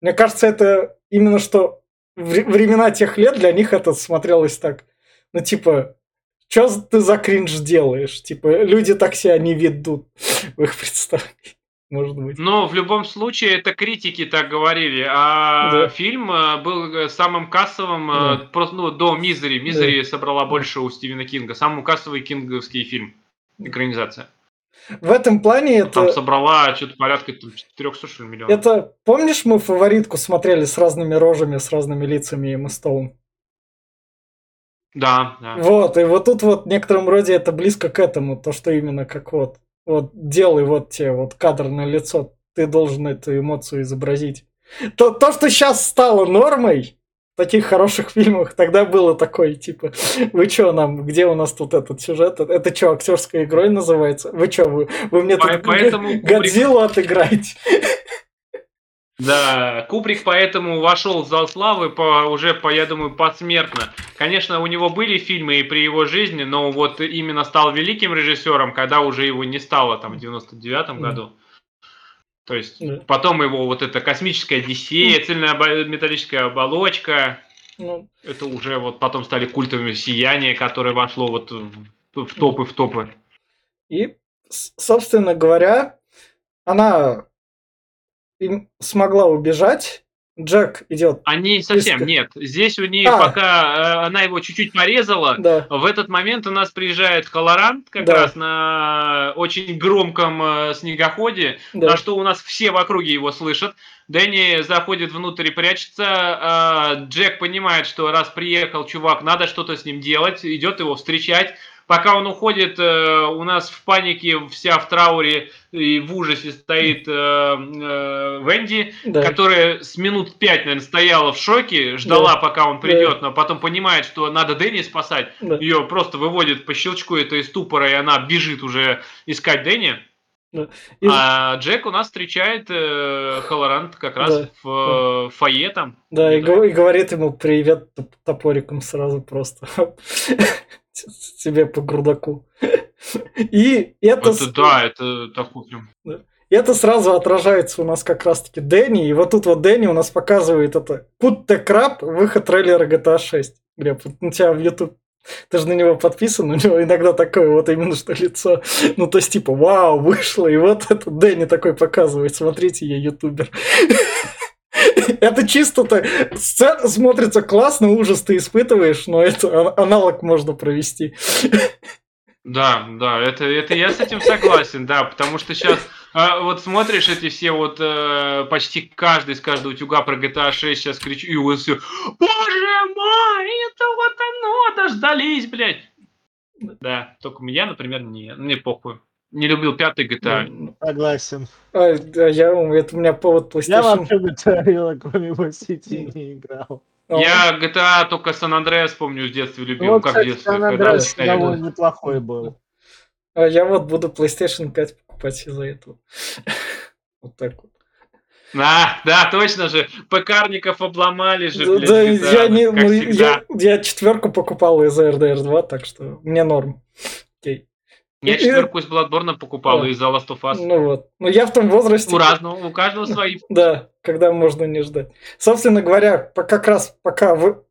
мне кажется, это именно что вре- времена тех лет для них это смотрелось так, ну, типа, что ты за кринж делаешь? Типа, люди так себя не ведут в их представлении, может быть. Но в любом случае, это критики так говорили. А Да. фильм э, был э, самым кассовым э, Да. просто ну, до Мизери. Мизери собрала больше у Стивена Кинга. Самый кассовый кинговский фильм. Экранизация. В этом плане Там это... собрала что-то порядка там, 400 что ли, миллионов. Это, помнишь, мы фаворитку смотрели с разными рожами, с разными лицами Эмма Стоун? Да, да. Вот, и вот тут вот в некотором роде это близко к этому, то, что именно как вот, вот делай вот тебе вот кадр на лицо, ты должен эту эмоцию изобразить. То, то что сейчас стало нормой в таких хороших фильмах, тогда было такое, типа, вы чё нам, где у нас тут этот сюжет, это что, актерской игрой называется? Вы чё, вы, вы мне По- тут поэтому Годзиллу отыграете? Да, Кубрик поэтому вошел в зал славы по, уже, по, я думаю, посмертно. Конечно, у него были фильмы и при его жизни, но вот именно стал великим режиссером, когда уже его не стало там в 99-м Да. году. То есть Да. потом его вот эта космическая Одиссея, цельная обо- металлическая оболочка, Ну, это уже вот потом стали культовыми сияния, которое вошло вот в, топы, в топы. И, собственно говоря, она им смогла убежать. Джек идет. Не совсем, Иска- нет. Здесь у нее А. пока э, она его чуть-чуть порезала, Да, В этот момент у нас приезжает Колорант как Да. раз на очень громком э, снегоходе, да. на что у нас все в округе его слышат. Дэнни заходит внутрь и прячется. а Джек понимает, что раз приехал чувак, надо что-то с ним делать, идет его встречать. Пока он уходит, э, у нас в панике вся в трауре и в ужасе стоит э, э, Венди, да. которая с минут пять, наверное, стояла в шоке, ждала, Да. пока он придет, но потом понимает, что надо Дэнни спасать. Да. Ее просто выводит по щелчку это из ступора, и она бежит уже искать Дэнни. И- А Джек у нас встречает э, Халорант как раз Да, в э, фойе там. Да, и, и говорит ему привет топ- топориком сразу просто. Тебе по грудаку. И это, с- да, это такой прям. это сразу отражается у нас как раз-таки Дэнни. И вот тут вот Дэнни у нас показывает это Put the Crap, выход трейлера GTA 6. Глеб, вот у тебя в YouTube ты же на него подписан, у него иногда такое вот именно что лицо. Ну, то есть, типа, вау, вышло, и вот это Дэнни такой показывает, смотрите, я ютубер. Это чисто-то сцена смотрится классно, ужас ты испытываешь, но это а- аналог можно провести. Да, да, это, это я с этим согласен, да, потому что сейчас вот смотришь эти все вот э, почти каждый из каждого утюга про GTA 6 сейчас кричу, и вот все, боже мой, это вот оно, дождались, блядь. Да, только меня, например, не, мне похуй. Не любил пятый GTA. Ну, Согласен. а, да, я, это у меня повод Я PlayStation. вообще говорила, кроме его сети не играл. А, Я GTA только Сан Андреас помню с детства любил, Ну, как кстати, детство. Сан Андреас довольно неплохой был. а я вот буду PlayStation 5 покупать из-за этого. Вот так вот. Да, да, точно же. ПКарников обломали же, Да, блядь, да, GTA, я не, ну, я, я четверку покупал из-за RDR 2, так что мне норм. Я и- четверку из Bloodborne покупал Да. из-за Last of Us. Ну вот. Ну я в том возрасте. У разного, у каждого свои. Да, когда можно не ждать. Собственно говоря, как раз пока вы,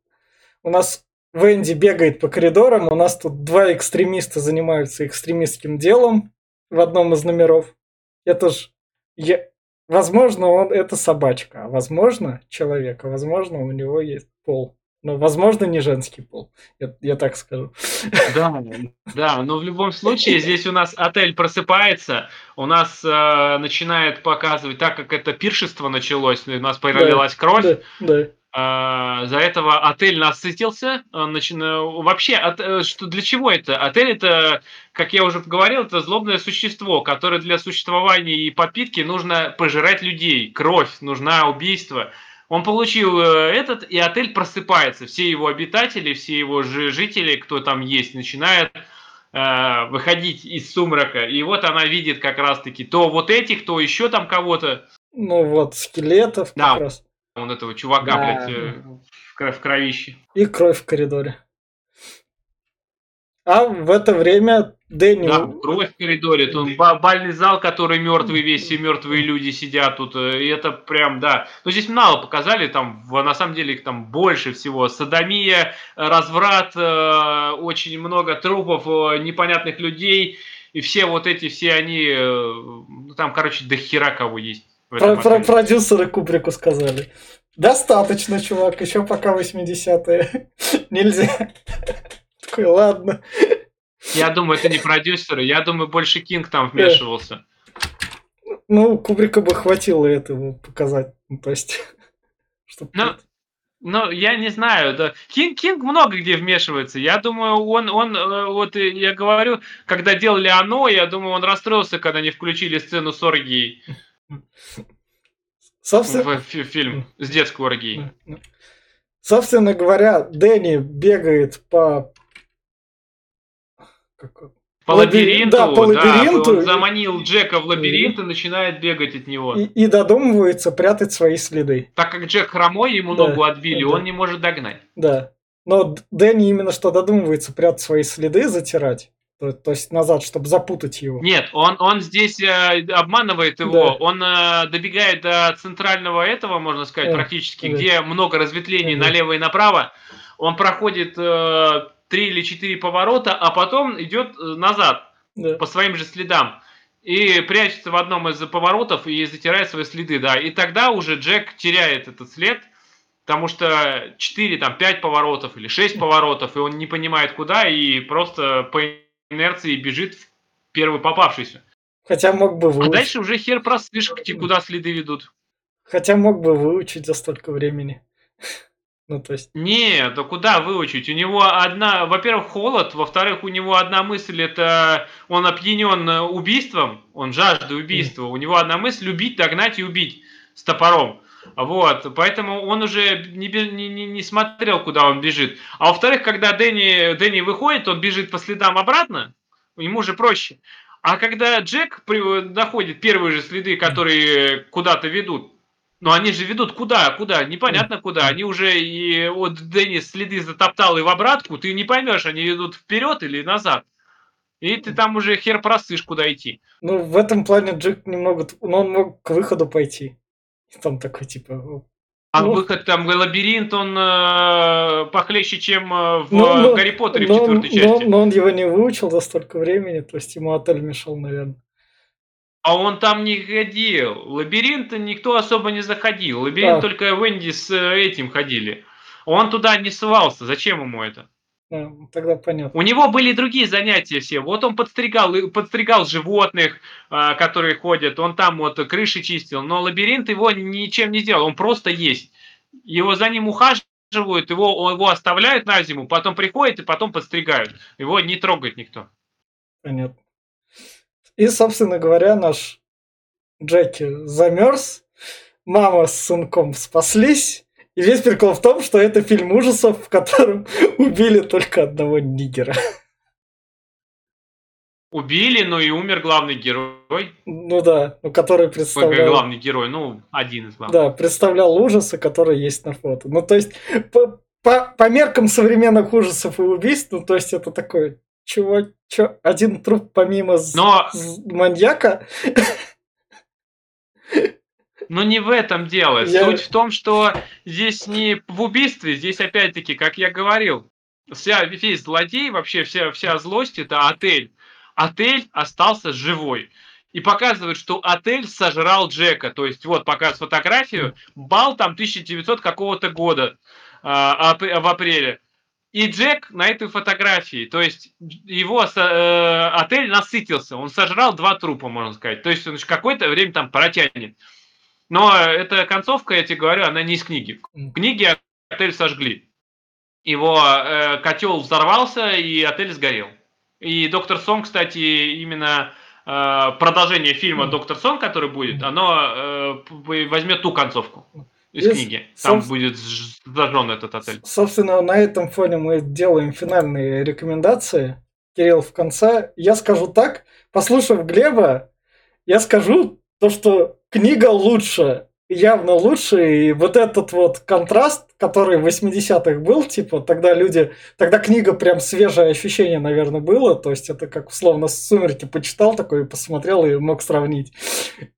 у нас Венди бегает по коридорам, у нас тут два экстремиста занимаются экстремистским делом в одном из номеров. Это ж... Я... Возможно, он это собачка, а возможно, человек, а возможно, у него есть пол. Но, возможно, не женский пол. Я, я так скажу. Да, да, но в любом случае здесь у нас отель просыпается, у нас э, начинает показывать, так как это пиршество началось, у нас пролилась кровь, Да, да. А, за этого отель насытился. а, начи- э, Вообще, от- э, что, для чего это? Отель это, как я уже говорил, это злобное существо, которое для существования и подпитки нужно пожирать людей. Кровь, нужна убийство. Он получил э, этот, и отель просыпается. Все его обитатели, все его жи- жители, кто там есть, начинают э, выходить из сумрака. И вот она видит как раз-таки то вот этих, то еще там кого-то. Ну вот, скелетов как Да. раз. Вон этого чувака, Да. блядь, э, в кровище. И кровь в коридоре. А в это время Дэнни... Да, кровь в коридоре, тут ба- бальный зал, который мертвый весь, все мертвые люди сидят тут, э, и это прям, да. Ну, здесь мало показали, там, на самом деле, их там больше всего. Садомия, э, разврат, э, очень много трупов, э, непонятных людей, и все вот эти, все они, э, ну, там, короче, до хера кого есть. Про, про- продюсеры Кубрику сказали. Достаточно, чувак, еще пока 80-е. Нельзя. Такой, ладно. Я думаю, это не продюсеры, я думаю, больше Кинг там вмешивался. Ну, Кубрика бы хватило этого показать. Ну, то есть, чтоб Ну, это- Ну, я не знаю, да. Кинг, Кинг много где вмешивается. Я думаю, он, он, э, вот я говорю, когда делали оно, я думаю, он расстроился, когда не включили сцену с оргией Собственно, в фи- фильм с детской оргией. собственно говоря, Дэнни бегает по... как- По Лабирин- лабиринту, да, по лабиринту. он заманил Джека в лабиринт и начинает бегать от него. И, и додумывается прятать свои следы. Так как Джек хромой, ему Да, ногу отбили, да. он не может догнать. Да. Но Дэнни именно что додумывается прятать свои следы, затирать. То, то есть назад, чтобы запутать его. Нет, он, он здесь э, обманывает его. Да. Он э, добегает до центрального этого, можно сказать, Да, практически, да. где много разветвлений Да. налево и направо. Он проходит э, три или четыре поворота, а потом идет э, назад Да. по своим же следам. И прячется в одном из поворотов и затирает свои следы, да. И тогда уже Джек теряет этот след, потому что 4, там, 5 поворотов или 6 поворотов, и он не понимает куда, и просто по инерции бежит в первый попавшийся. Хотя мог бы А выучить. дальше уже хер просышь, где- куда следы ведут. Хотя мог бы выучить за столько времени. Ну, то есть, Не, да куда выучить? У него одна, во-первых, холод, во-вторых, у него одна мысль, это он опьянен э, убийством, он жажда убийства. У него одна мысль любить, догнать и убить с топором. Вот, поэтому он уже не, не, не- смотрел, куда он бежит. А во-вторых, когда Дэнни, Дэнни выходит, он бежит по следам обратно, ему же проще. А когда Джек находит первые же следы, которые куда-то ведут, ну они же ведут куда, куда, непонятно куда. Они уже и вот Деннис следы затоптал и в обратку, ты не поймешь, они идут вперед или назад. И ты там уже хер просышь, куда идти. Ну, в этом плане Джек немного... т- Ну, он мог к выходу пойти. И там такой, типа... А Ну. выход там лабиринт, он э, похлеще, чем э, в ну, Гарри Поттере в но, четвертой но- части. но он его не выучил за столько времени, то есть ему отель мешал, наверное. А он там не ходил. Лабиринт никто особо не заходил. Лабиринт Да. только Венди с э, этим ходили. Он туда не свался. Зачем ему это? А, тогда понятно. У него были другие занятия все. Вот он подстригал, и- подстригал животных, а, которые ходят. Он там вот крыши чистил. Но лабиринт его ничем не сделал. Он просто есть. Его за ним ухаживают, его, его оставляют на зиму, потом приходят и потом подстригают. Его не трогает никто. Понятно. И, собственно говоря, наш Джеки замерз, мама с сынком спаслись, и весь прикол в том, что это фильм ужасов, в котором убили только одного нигера. Убили, но и умер главный герой. Ну да, ну, который представлял... главный герой, ну, один из главных. Да, представлял ужасы, которые есть на фото. Ну, то есть, по, по, по меркам современных ужасов и убийств, ну, то есть, это такой, чего, чё, один труп помимо Но- маньяка, Но не в этом дело. Я- Суть в том, что здесь не в убийстве, здесь опять-таки, как я говорил, вся, весь злодей, вообще вся, вся злость это отель. Отель остался живой. И показывают, что отель сожрал Джека. То есть, вот, показывают фотографию. Бал там 1900 какого-то года а, ап- в апреле. И Джек на этой фотографии, то есть его э, отель насытился, он сожрал два трупа, можно сказать. То есть он какое-то время там протянет. Но эта концовка, я тебе говорю, она не из книги. В книге отель сожгли. Его э, котел взорвался, и отель сгорел. И Доктор Сон, кстати, именно э, продолжение фильма. Доктор Сон, который будет, оно э, возьмет ту концовку из Yes. книги. Там Соб- будет зажжен этот отель. Собственно, на этом фоне мы делаем финальные рекомендации. Кирилл, в конце я скажу так, послушав Глеба, я скажу то, что книга лучше, явно лучше, и вот этот вот контраст, который в 80-х был, типа, тогда люди, тогда книга прям свежее ощущение, наверное, было, то есть это как условно «Сумерки» почитал такой, посмотрел и мог сравнить.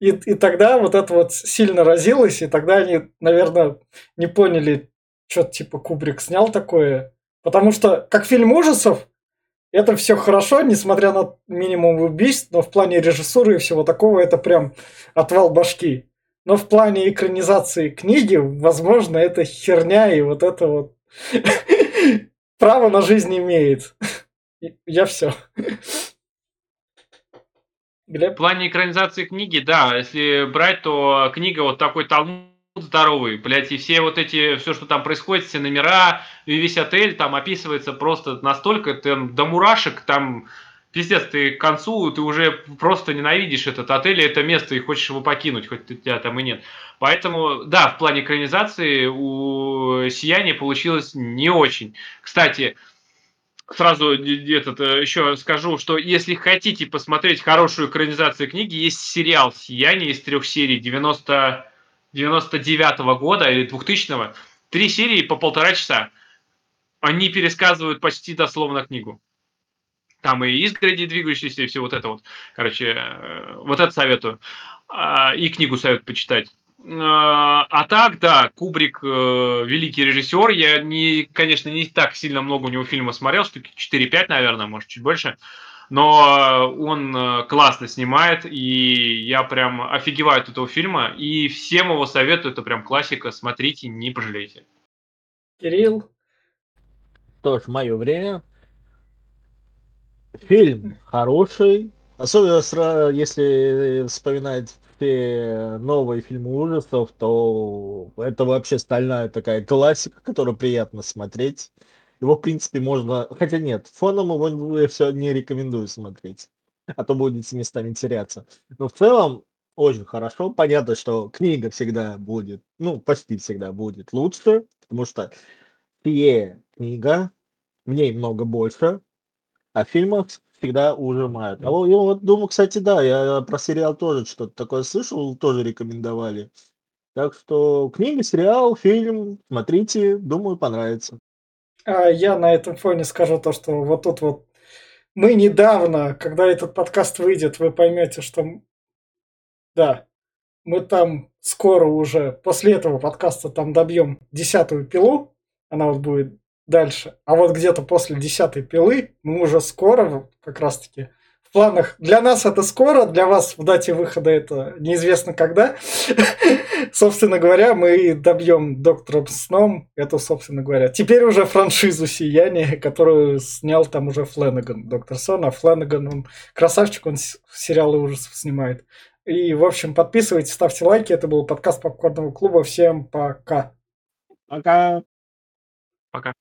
И, и тогда вот это вот сильно разилось, и тогда они, наверное, не поняли, что-то типа Кубрик снял такое. Потому что, как фильм ужасов, это все хорошо, несмотря на минимум убийств, но в плане режиссуры и всего такого это прям отвал башки. Но в плане экранизации книги, возможно, это херня, и вот это вот право на жизнь имеет. Я все. В Глеб? плане экранизации книги, да, если брать, то книга вот такой талмуд здоровый, блядь, и все вот эти, все, что там происходит, все номера, и весь отель там описывается просто настолько, там, до мурашек, там, пиздец, ты к концу, ты уже просто ненавидишь этот отель и это место, и хочешь его покинуть, хоть у тебя там и нет. Поэтому, да, в плане экранизации у «Сияния» получилось не очень. Кстати, сразу этот, э, еще скажу, что если хотите посмотреть хорошую экранизацию книги, есть сериал «Сияние» из трех серий 90, 99 года или 2000 Три серии по полтора часа. Они пересказывают почти дословно книгу. Там и изгороди двигающиеся, и все вот это вот. Короче, э, вот это советую. А, И книгу советую почитать. А а так, да, Кубрик э, великий режиссер. Я, не, конечно, не так сильно много у него фильмов смотрел, штуки 4-5, наверное, может, чуть больше. Но он э, классно снимает, и я прям офигеваю от этого фильма. И всем его советую, это прям классика. Смотрите, не пожалеете. Кирилл? Тоже мое время. Фильм хороший. Особенно если вспоминать все новые фильмы ужасов, то это вообще стальная такая классика, которую приятно смотреть. Его, в принципе, можно... Хотя нет, фоном его все не рекомендую смотреть. А то будете местами теряться. Но в целом очень хорошо. Понятно, что книга всегда будет, ну, почти всегда будет лучше, потому что сие книга, в ней много больше, а в фильмах всегда ужимают. А вот, вот думаю, кстати, да, я про сериал тоже что-то такое слышал, тоже рекомендовали. Так что книга, сериал, фильм, смотрите, думаю, понравится. А я на этом фоне скажу то, что вот тут вот мы недавно, когда этот подкаст выйдет, вы поймете, что да, мы там скоро уже после этого подкаста там добьем десятую пилу, она вот будет дальше. А вот где-то после десятой пилы мы уже скоро как раз-таки в планах. Для нас это скоро, для вас в дате выхода это неизвестно когда. собственно говоря, мы добьем Доктором Сном эту, собственно говоря, теперь уже франшизу Сияния, которую снял там уже Фленнеган, Доктор Сон, а Фленнеган, он красавчик, он сериалы ужасов снимает. И, в общем, подписывайтесь, ставьте лайки. Это был подкаст Попкорного клуба. Всем пока. Пока. Пока.